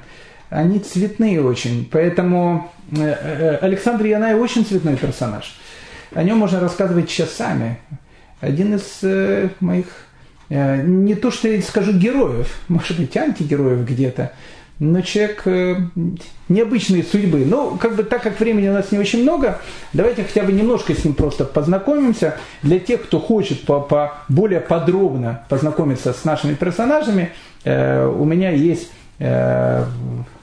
они цветные очень. Поэтому э, Александр Янай очень цветной персонаж. О нем можно рассказывать часами. Один из моих, не то что я скажу героев, может быть антигероев где-то, но человек э, необычной судьбы. Ну, как бы так как времени у нас не очень много, давайте хотя бы немножко с ним просто познакомимся. Для тех, кто хочет по, по более подробно познакомиться с нашими персонажами, э, у меня есть э,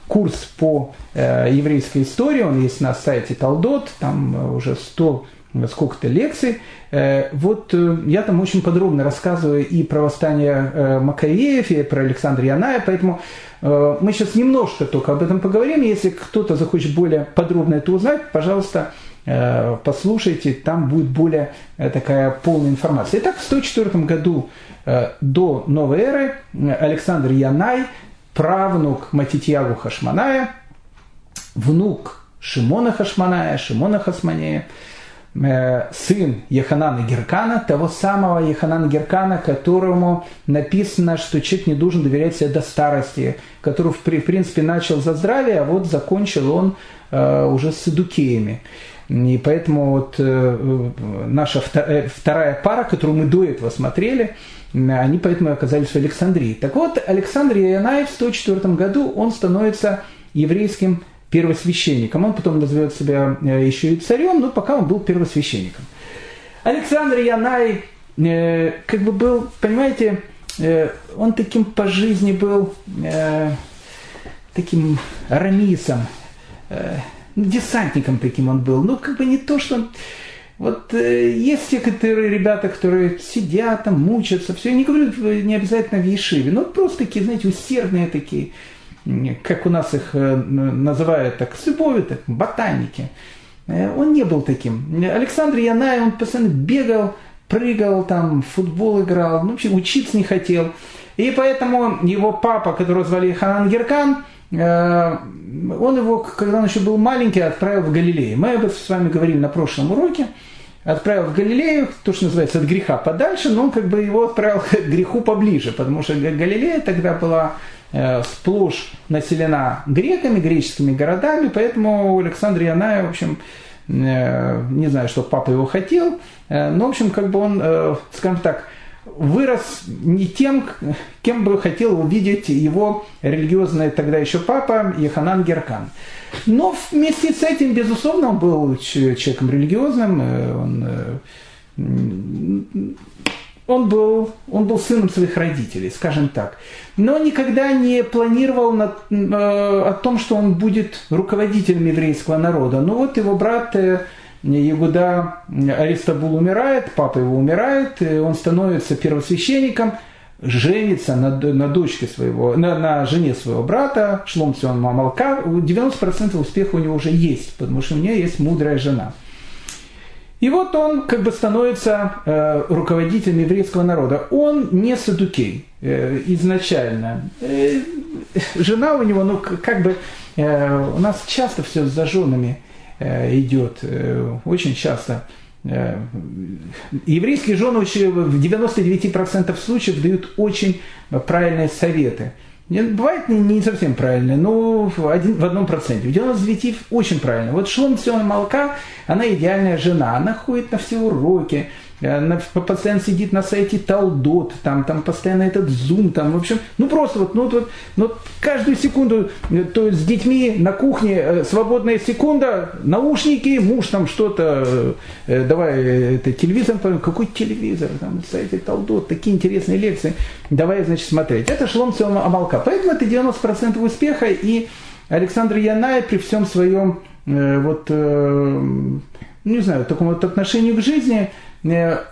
курс по э, еврейской истории, он есть на сайте Талдот, там уже 100 сколько-то лекций. Э, вот э, я там очень подробно рассказываю и про восстание э, Макаеев, и про Александра Яная, поэтому мы сейчас немножко только об этом поговорим. Если кто-то захочет более подробно это узнать, пожалуйста, послушайте, там будет более такая полная информация. Итак, в 104 году до новой эры Александр Янай, правнук Матитьягу Хашманая, внук Шимона Хашманая, Шимона Хасманея, сын Еханана Геркана, того самого Еханана Геркана, которому написано, что человек не должен доверять себе до старости, который, в принципе, начал за здравие, а вот закончил он э, уже с идукеями. И поэтому вот э, наша вторая пара, которую мы до этого смотрели, они поэтому оказались в Александрии. Так вот, Александр Янаев в 104 году, он становится еврейским первосвященником. Он потом назовет себя э, еще и царем, но пока он был первосвященником. Александр Янай э, как бы был, понимаете, э, он таким по жизни был таким рамисом, э, десантником таким он был. Ну, как бы не то, что. Вот э, есть некоторые ребята, которые сидят там, мучаются, все, я не говорю не обязательно в Ешиве, но просто такие, знаете, усердные такие, как у нас их э, называют так, с любовью, так, ботаники. Э, он не был таким. Александр Янай, он постоянно бегал, прыгал, там, в футбол играл, ну, вообще учиться не хотел. И поэтому его папа, которого звали Ханан Геркан, э, он его, когда он еще был маленький, отправил в Галилею. Мы об этом с вами говорили на прошлом уроке. Отправил в Галилею, то, что называется, от греха подальше, но он как бы его отправил [LAUGHS] к греху поближе, потому что Галилея тогда была сплошь населена греками, греческими городами, поэтому Александр Яная, в общем, э, не знаю, что папа его хотел, э, но, в общем, как бы он, скажем так, вырос не тем, кем бы хотел увидеть его религиозный тогда еще папа Еханан Геркан. Но вместе с этим, безусловно, он был человеком религиозным, он он был, он был сыном своих родителей, скажем так. Но никогда не планировал на, э, о том, что он будет руководителем еврейского народа. Ну вот его брат э, Ягуда Аристабул умирает, папа его умирает, он становится первосвященником, женится на, на дочке своего, на, на жене своего брата, Шлом Цион Мамалка. 90% успеха у него уже есть, потому что у нее есть мудрая жена – и вот он как бы становится э, руководителем еврейского народа. Он не садукей э, изначально. Э, жена у него, ну как бы, э, у нас часто все с зажженными э, идет, э, очень часто. Э, еврейские жены в 99% случаев дают очень правильные советы. Бывает не, не совсем правильно, но в, один, в одном проценте. В 99 очень правильно. Вот Шлом Цион Малка, она идеальная жена. Она ходит на все уроки, постоянно сидит на сайте Талдот, там, там постоянно этот зум, там, в общем, ну просто вот, ну вот, ну, каждую секунду, э, то есть с детьми на кухне э, свободная секунда, наушники, муж там что-то, э, давай, это телевизор, какой телевизор, там, на сайте Талдот, такие интересные лекции, давай, значит, смотреть. Это шлом Амалка, поэтому это 90% успеха, и Александр Янай при всем своем, вот, не знаю, таком вот отношении к жизни, Э,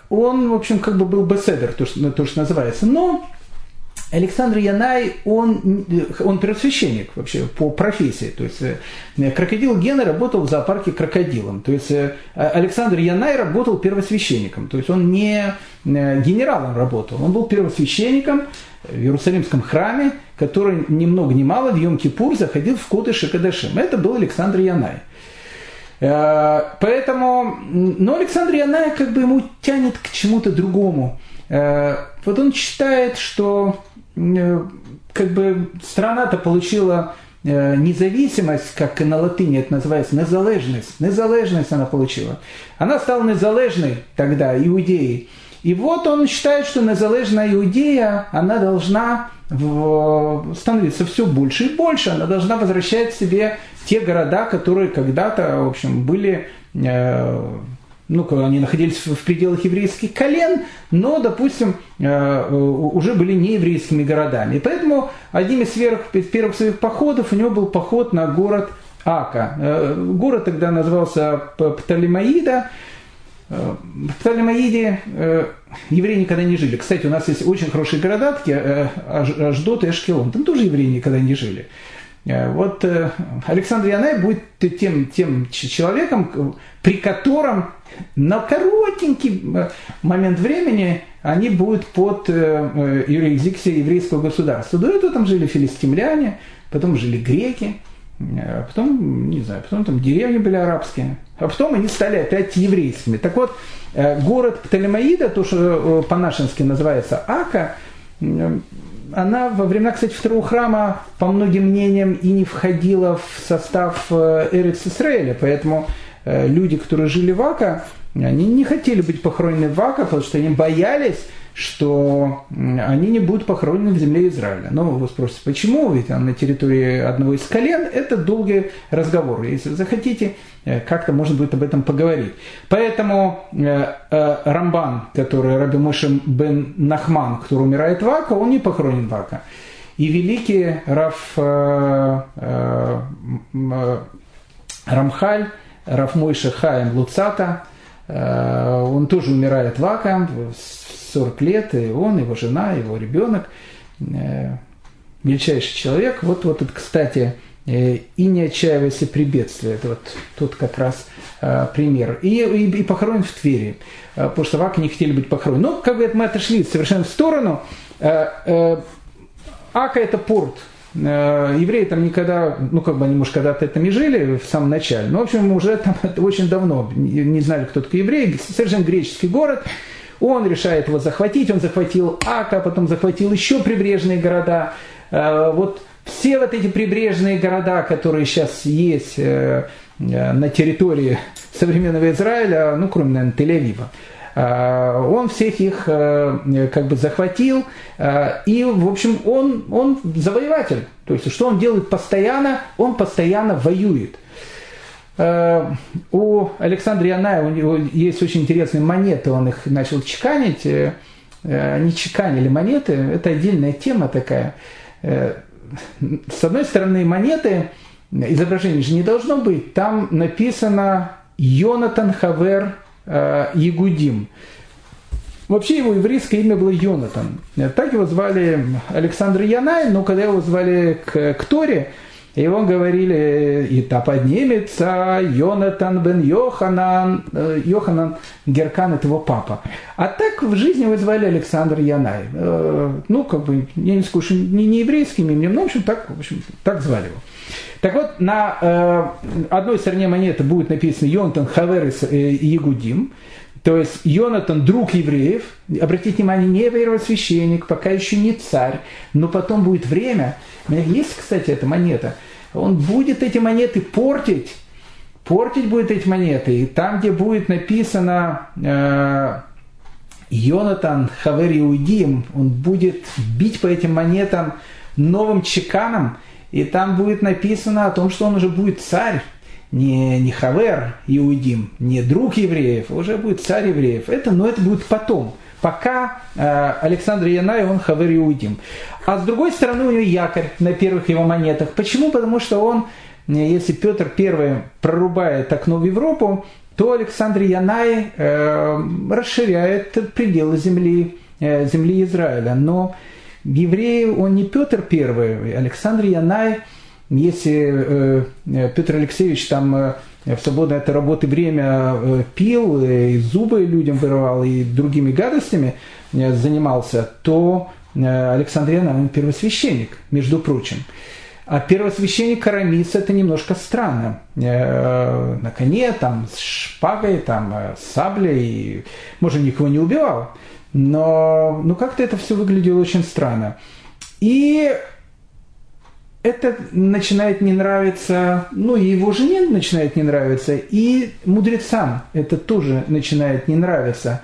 он, в общем, как бы был беседер, то, что, то, что называется. Но Александр Янай, он, он первосвященник вообще по профессии. То есть э, крокодил Гена работал в зоопарке крокодилом. То есть э, Александр Янай работал первосвященником. То есть он не генералом работал, он был первосвященником в Иерусалимском храме, который ни много ни мало в Йом-Кипур заходил в Кодыш и Кадашим. Это был Александр Янай. Э, поэтому, но Александр Яная как бы ему тянет к чему-то другому. Э, вот он считает, что э, как бы страна-то получила независимость, как на латыни это называется, незалежность. Незалежность она получила. Она стала незалежной тогда, иудеей. И вот он считает, что незалежная иудея, она должна становиться все больше и больше. Она должна возвращать себе те города, которые когда-то, в общем, были э, ну, они находились в пределах еврейских колен, но, допустим, э, уже были не еврейскими городами. Поэтому одним из первых своих походов у него был поход на город Ака. Э, город тогда назывался Птолемаида, в Птолемаиде э, евреи никогда не жили. Кстати, у нас есть очень хорошие города, такие э, Аждот и Эшкелон. Там тоже евреи никогда не жили. Вот Александр Янай будет тем, тем человеком, при котором на коротенький момент времени они будут под юрисдикцией еврейского государства. До этого там жили филистимляне, потом жили греки, потом, не знаю, потом там деревни были арабские, а потом они стали опять еврейскими. Так вот, город Птолемаида, то, что по-нашенски называется Ака, она во времена, кстати, второго храма, по многим мнениям, и не входила в состав э, Эрец Исраэля, поэтому э, люди, которые жили в Ака, они не хотели быть похоронены в Ака, потому что они боялись, что они не будут похоронены в земле Израиля. Но вы спросите, почему? Ведь он на территории одного из колен. Это долгий разговор. Если захотите, э, как-то можно будет об этом поговорить. Поэтому э, э, Рамбан, который Раби Мошем бен Нахман, который умирает в Ака, он не похоронен в Ака. И великий Раф Рамхаль, Раф Мойша Луцата, он тоже умирает в Ака, 40 лет, и он, его жена, его ребенок, э, мельчайший человек. Вот, вот это, кстати, э, и не отчаивайся при бедствии. Это вот тут как раз э, пример. И, и, и похоронен в Твери, потому что Вака не хотели быть похоронены. Но как бы мы отошли совершенно в сторону. Ака это порт, евреи там никогда, ну как бы они, может, когда-то там и жили в самом начале, но, в общем, уже там [LAUGHS] очень давно не знали, кто такой еврей, совершенно греческий город, он решает его захватить, он захватил Ака, потом захватил еще прибрежные города. Э, вот все вот эти прибрежные города, которые сейчас есть э, э, на территории современного Израиля, ну, кроме, наверное, Тель-Авива, он всех их как бы захватил, и, в общем, он, он завоеватель. То есть, что он делает постоянно? Он постоянно воюет. Э, у Александра Яная у него есть очень интересные монеты, он их начал чеканить. Э, они чеканили монеты, это отдельная тема такая. Э, с одной стороны, монеты, изображений же не должно быть, там написано Йонатан Хавер Ягудим. Вообще его еврейское имя было Йонатан. Так его звали Александр Янай, но когда его звали к, к Торе, он говорили, и та поднимется Йонатан бен Йоханан, э, Йоханан Геркан, это его папа. А так в жизни его звали Александр Янай. Э, ну, как бы, я не скажу, не, не еврейским именем, но, в общем, так, в общем, так звали его. Так вот, на э, одной стороне монеты будет написано Йонатан Хаверис э, Ягудим, то есть Йонатан – друг евреев. Обратите внимание, не первосвященник, пока еще не царь. Но потом будет время. У меня есть, кстати, эта монета. Он будет эти монеты портить. Портить будет эти монеты. И там, где будет написано э, Йонатан Хавер Иудим, он будет бить по этим монетам новым чеканом. И там будет написано о том, что он уже будет царь не, не Хавер Иудим, не друг евреев, а уже будет царь евреев. Это, но это будет потом. Пока э, Александр Янай, он Хавер Иудим. А с другой стороны у него якорь на первых его монетах. Почему? Потому что он, э, если Петр I прорубает окно в Европу, то Александр Янай э, расширяет пределы земли, э, земли Израиля. Но евреи, он не Петр I, Александр Янай – если э, э, Петр Алексеевич там э, в свободное от работы время пил, и зубы людям вырывал, и другими гадостями занимался, то Александр Янович, он первосвященник, между прочим. А первосвященник Карамис это немножко странно. На коне, там, с шпагой, там, с саблей, может, никого не убивал, но ну, как-то это все выглядело очень странно. И это начинает не нравиться, ну и его жене начинает не нравиться, и мудрецам это тоже начинает не нравиться.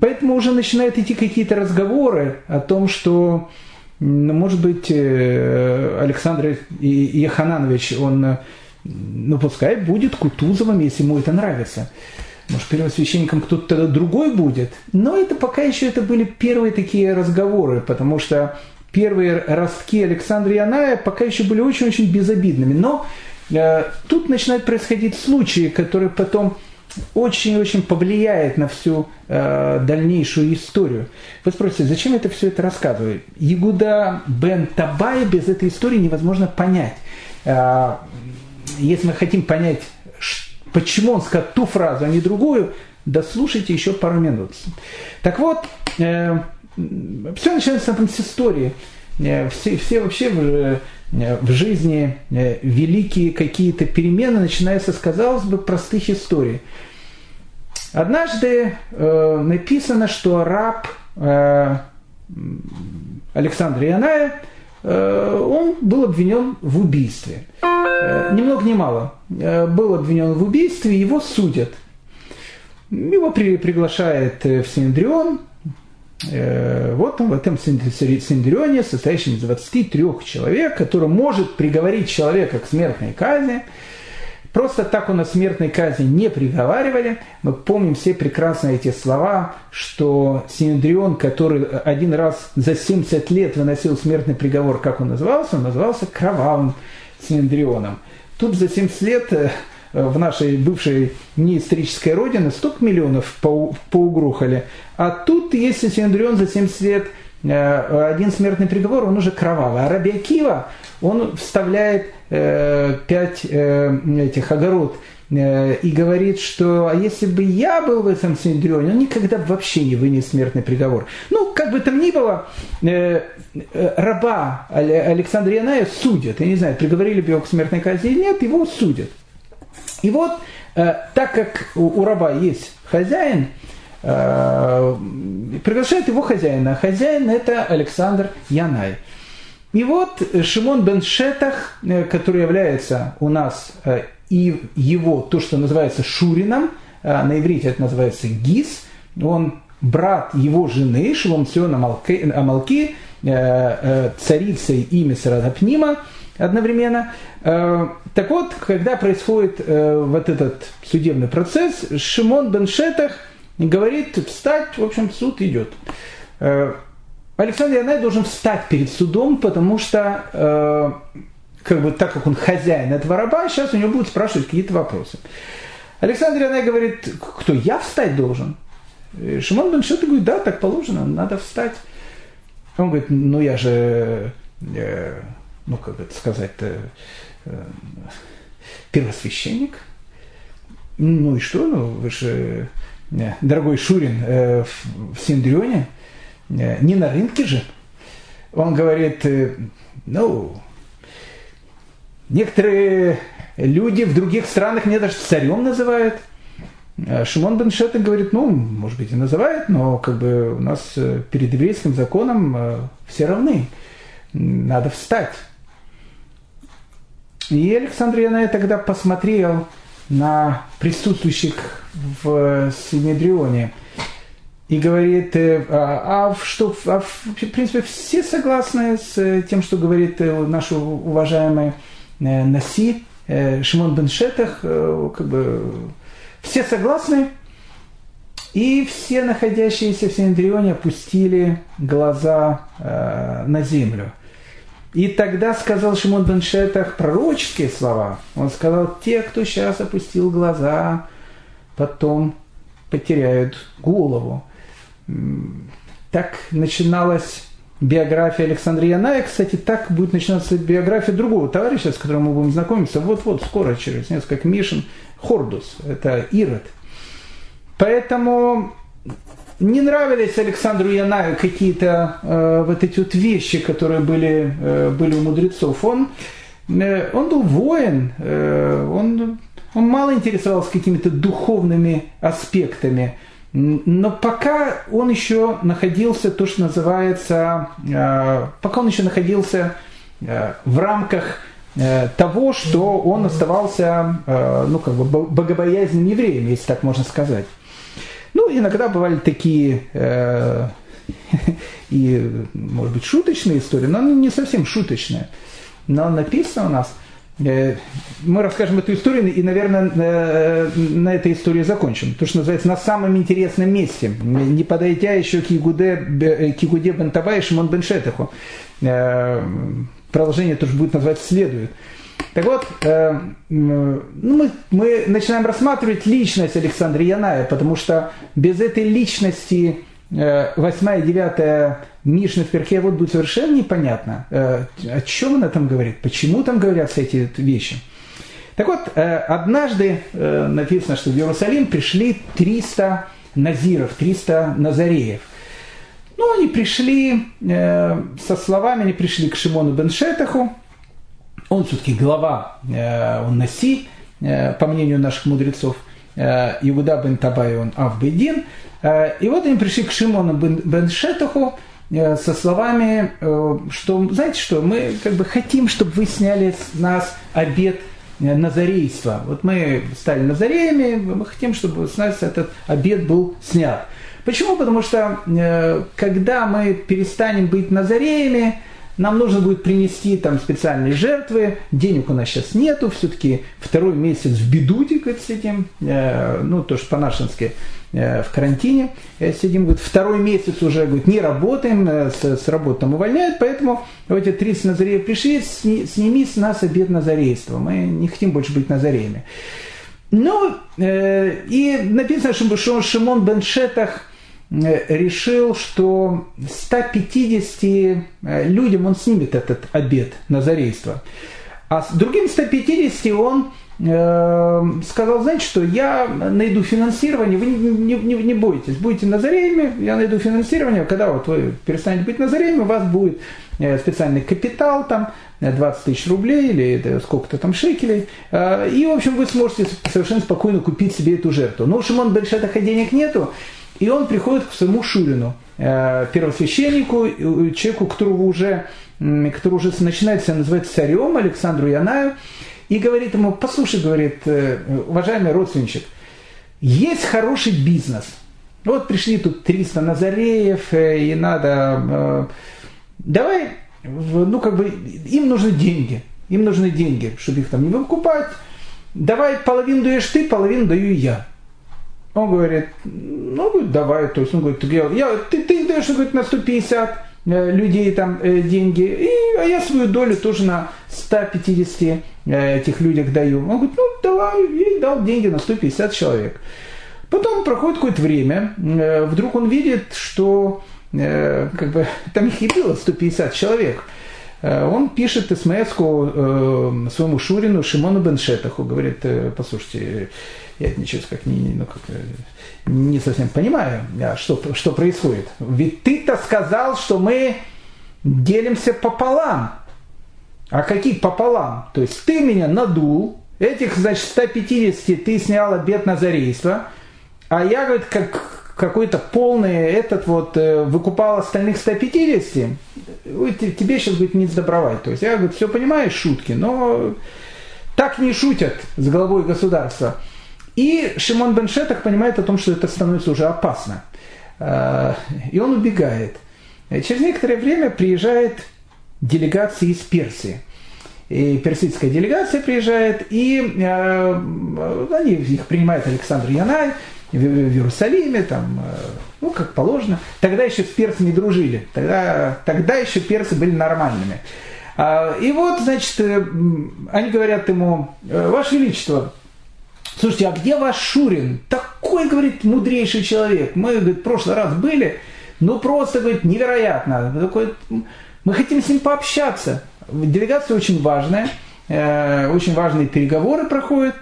Поэтому уже начинают идти какие-то разговоры о том, что, ну, может быть, э, Александр Яхананович, он, ну пускай будет Кутузовым, если ему это нравится. Может, первосвященником кто-то другой будет. Но это пока еще это были первые такие разговоры, потому что первые ростки Александра Яная пока еще были очень-очень безобидными. Но э, тут начинают происходить случаи, которые потом очень-очень повлияет на всю э, дальнейшую историю. Вы спросите, зачем это все это рассказываю? Ягуда бен Табай без этой истории невозможно понять. Э, если мы хотим понять, почему он сказал ту фразу, а не другую, дослушайте еще пару минут. Так вот, э, все начинается там с истории. Э, все, все вообще в, э, в жизни э, великие какие-то перемены начинаются казалось бы, простых историй. Однажды э, написано, что раб э, Александра Яная, он был обвинен в убийстве. Э, ни много ни мало. Э, был обвинен в убийстве, его судят. Его при, приглашает в Синдрион, Э, вот он в этом синдрионе, состоящем из 23 человек, который может приговорить человека к смертной казни. Просто так у нас смертной казни не приговаривали. Мы помним все прекрасно эти слова, что Синдрион, который один раз за 70 лет выносил смертный приговор, как он назывался? Он назывался кровавым Синдрионом. Тут за 70 лет э, в нашей бывшей неисторической родине столько миллионов поугрухали. А тут, если Синдрион за 70 лет э, один смертный приговор, он уже кровавый. А Раби он вставляет э, пять э, этих огород и говорит, что а если бы я был в этом Синдрионе, он никогда вообще не вынес смертный приговор. Ну, как бы там ни было, раба Александра Яная судят. Я не знаю, приговорили бы его к смертной казни или нет, его судят. И вот, э, так как у, у раба есть хозяин, э, приглашает его хозяина. Хозяин это Александр Янай. И вот Шимон бен Шетах, э, который является у нас э, и его, то, что называется Шурином, э, на иврите это называется Гис, он брат его жены, Шилом Сион Амалки, царицы имя Сарадапнима, одновременно. Так вот, когда происходит вот этот судебный процесс, Шимон бен Шетах говорит, встать, в общем, суд идет. Э, Александр Янай должен встать перед судом, потому что, как бы, так как он хозяин этого раба, сейчас у него будут спрашивать какие-то вопросы. Александр Янай говорит, кто, я встать должен? Шимон бен Шетах говорит, да, так положено, надо встать. Он говорит, ну я же ну, как это сказать-то, э, первосвященник. Ну и что, ну вы же, э, дорогой Шурин, э, в, в Синдрионе, не на рынке же. Он говорит, ну, некоторые люди в других странах меня даже царем называют. Шимон бен Шета говорит, ну, может быть, и называют, но как бы у нас перед еврейским законом все равны. Надо встать. И Александр Янай тогда посмотрел на присутствующих в Синедрионе и говорит, э, а, а что, а, в принципе, все согласны с тем, что говорит э, наш уважаемый э, Наси, Шимон бен Шетах, как бы все согласны, и все находящиеся в Синедрионе опустили глаза на землю – и тогда сказал Шимон бен Шетах пророческие слова. Он сказал, те, кто сейчас опустил глаза, потом потеряют голову. Так начиналась биография Александра Яная. Кстати, так будет начинаться биография другого товарища, с которым мы будем знакомиться вот-вот, скоро, через несколько мишен. Хордус, это Ирод. Поэтому не нравились Александру Янаю какие-то э, вот эти вот вещи, которые были, э, были у мудрецов. Он, э, он был воин, э, он, он мало интересовался какими-то духовными аспектами. Но пока он еще находился, то, что называется, э, пока он еще находился э, в рамках э, того, что он оставался, ну, как бы богобоязненным евреем, если так можно сказать. Ну, иногда бывали такие [LAUGHS] и, может быть, шуточные истории, но они не совсем шуточные. Но написано у нас, мы расскажем эту историю и, наверное, э, на этой истории закончим. То, что называется, на самом интересном месте, не подойдя еще к Ягуде, к Ягуде Бентаба и Шимон Беншетаху. Э, продолжение тоже будет назвать следует. Так вот, э, ну, мы, мы начинаем рассматривать личность Александра Яная, потому что без этой личности э, 8 и 9 Мишны в Перке вот будет совершенно непонятно, э, о чем она там говорит, почему там говорятся эти вещи. Так вот, э, однажды э, написано, что в Иерусалим пришли 300 назиров, 300 назареев. Ну, они пришли э, со словами, они пришли к Шимону Беншетаху, он все-таки глава, э, он Наси, э, по мнению наших мудрецов, э, Иуда бен Табай, он Авбедин. И вот они пришли к Шимону бен Шетаху со словами, что, знаете что, мы как бы хотим, чтобы вы сняли с нас обед назарейства. Вот мы стали назареями, мы хотим, чтобы с нас этот обед был снят. Почему? Потому что когда мы перестанем быть назареями, нам нужно будет принести там специальные жертвы, денег у нас сейчас нету, все-таки второй месяц в бедуте говорит, сидим, э, ну, то, что по-нашенски э, в карантине э, сидим, говорит, второй месяц уже, говорит, не работаем, э, с, с работы там увольняют, поэтому вот эти 30 назареев пришли, сни, сними с нас обед назарейства, мы не хотим больше быть назареями. Ну, э, и написано, что Шимон бен Шетах Э, решил, что 150 э, людям он снимет этот обед назарейства. А с другим 150 он э, сказал, знаете что, я найду финансирование, вы не, не, не бойтесь, будете назареями, я найду финансирование, когда вот вы перестанете быть назареями, у вас будет специальный капитал, там, 20 тысяч рублей или сколько-то там шекелей, и, в общем, вы сможете совершенно спокойно купить себе эту жертву. Но у Шимон Бельшетаха денег нету, и он приходит к своему Шурину, э, первосвященнику, человеку, которого уже, который уже начинает себя называть царем, Александру Янаю, и говорит ему, послушай, говорит, э, уважаемый родственничек, есть хороший бизнес. Вот пришли тут 300 назареев, э, и надо... Давай, ну как бы, им нужны деньги. Им нужны деньги, чтобы их там не выкупать. Давай половину даешь ты, половину даю я. Он говорит, ну, давай, то есть он говорит, я, ты, ты даешь, говорит, на 150 э, людей там э, деньги, и, а я свою долю тоже на 150 э, этих людях даю. Он говорит, ну, давай, и дал деньги на 150 человек. Потом проходит какое-то время, вдруг он видит, что как бы, [LAUGHS] там их и было 150 человек. Он пишет смс своему Шурину Шимону Беншетаху, говорит, послушайте, я ничего как не, ну, как, не совсем понимаю, а что, что происходит. Ведь ты-то сказал, что мы делимся пополам. А каких пополам? То есть ты меня надул, этих, значит, 150 ты снял обед на зарейство, а я, говорит, как какой-то полный этот вот э, выкупал остальных 150, тебе сейчас, говорит, не сдобровать. То есть я, говорит, все понимаю, шутки, но так не шутят с главой государства. И Шимон бен Шетах понимает о том, что это становится уже опасно. Э, и он убегает. Через некоторое время приезжает делегация из Персии. И персидская делегация приезжает, и э, они, их принимает Александр Янай в, Иерусалиме, там, э, ну, как положено. Тогда еще с персами дружили, тогда, тогда еще персы были нормальными. А, и вот, значит, э, они говорят ему, Ваше Величество, Слушайте, а где ваш Шурин? Такой, говорит, мудрейший человек. Мы, говорит, в прошлый раз были, ну просто, говорит, невероятно. Такой, мы хотим с ним пообщаться. Делегация очень важная, э, очень важные переговоры проходят.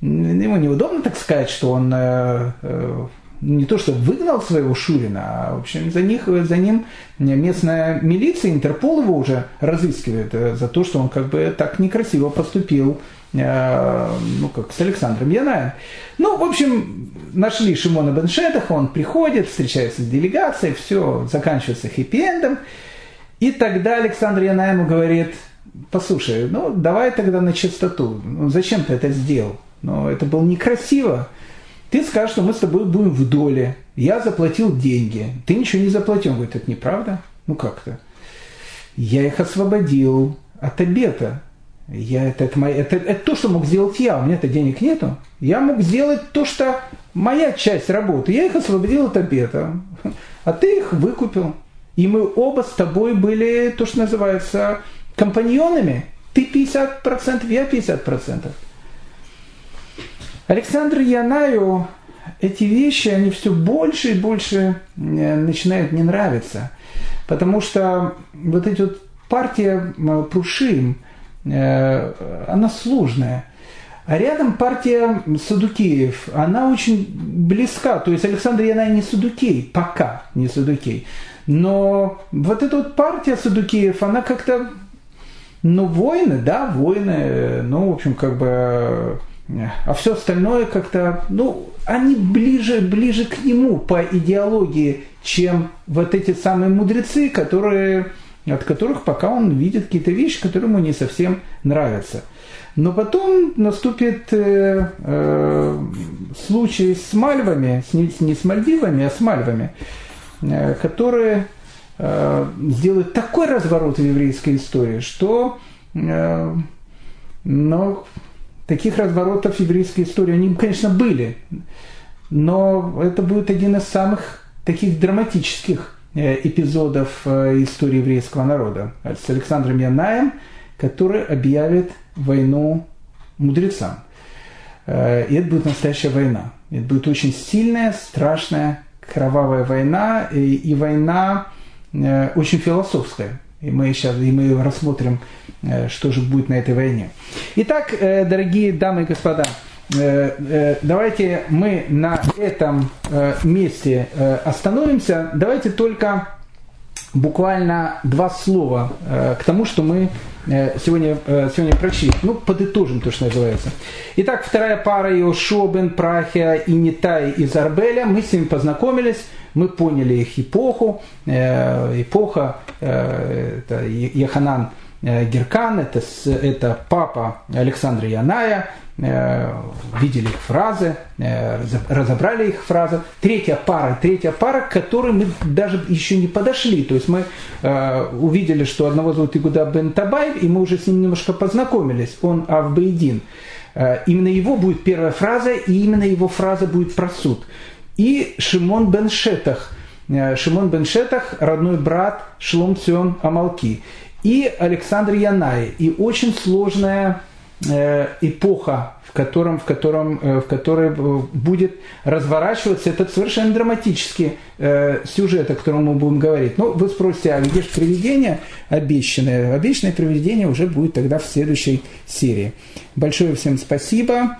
Ему неудобно так сказать, что он э, э, не то что выгнал своего Шурина, а в общем за, них, за ним местная милиция, Интерпол его уже разыскивает э, за то, что он как бы так некрасиво поступил ну, как с Александром Янаем. Ну, в общем, нашли Шимона Беншетаха, он приходит, встречается с делегацией, все заканчивается хэппи-эндом. И тогда Александр Янаему говорит, послушай, ну, давай тогда на чистоту. Ну, зачем ты это сделал? Ну, это было некрасиво. Ты скажешь, что мы с тобой будем в доле. Я заплатил деньги. Ты ничего не заплатил. Он говорит, это неправда? Ну как-то. Я их освободил от обета. Я, это, это, это, это то, что мог сделать я, у меня-то денег нету. Я мог сделать то, что моя часть работы. Я их освободил от обета, а ты их выкупил. И мы оба с тобой были, то, что называется, компаньонами. ты 50%, я 50%. Александру Янаю эти вещи, они все больше и больше э, начинают не нравиться. Потому что вот эти вот партия Прушим, э, она сложная. А рядом партия Садукеев, она очень близка. То есть Александр Янай не Садукей, пока не Садукей. Но вот эта вот партия Садукеев, она как-то, ну, воины, да, воины, ну, в общем, как бы, а все остальное как-то, ну, они ближе, ближе к нему по идеологии, чем вот эти самые мудрецы, которые, от которых пока он видит какие-то вещи, которые ему не совсем нравятся. Но потом наступит э, э, случай с Мальвами, с, не, не с Мальдивами, а с Мальвами, э, которые э, сделают такой разворот в еврейской истории, что э, но таких разворотов в еврейской истории, они, конечно, были, но это будет один из самых таких драматических эпизодов э, истории еврейского народа с Александром Янаем, который объявит войну мудрецам. Э, и это будет настоящая война. Это будет очень сильная, страшная, кровавая война, и, и война э, очень философская. И мы сейчас и мы рассмотрим, э, что же будет на этой войне. Итак, дорогие дамы и господа, давайте мы на этом месте остановимся. Давайте только буквально два слова к тому, что мы Э, сегодня, э, сегодня прочли. Ну, подытожим то, что называется. Итак, вторая пара Иошуа бен Прахия и Нитай из Арбеля. Мы с ними познакомились, мы поняли их эпоху. Э, эпоха, это Яханан Геркан, это, это папа Александра Яная, Э, видели их фразы, э, разобрали их фразы. Третья пара, третья пара, к которой мы даже еще не подошли. То есть мы э, увидели, что одного зовут Игуда бен Табай, и мы уже с ним немножко познакомились. Он Авбейдин. Именно его будет первая фраза, и именно его фраза будет про суд. И Шимон бен Шетах. Шимон бен Шетах, родной брат Шлом Цион Амалки. И Александр Янай. И очень сложная Э, эпоха, в котором, в, котором, э, в которой э, будет разворачиваться этот совершенно драматический э, сюжет, о котором мы будем говорить. Ну, вы спросите, а где же привидение обещанное? Обещанное привидение уже будет тогда в следующей серии. Большое всем спасибо.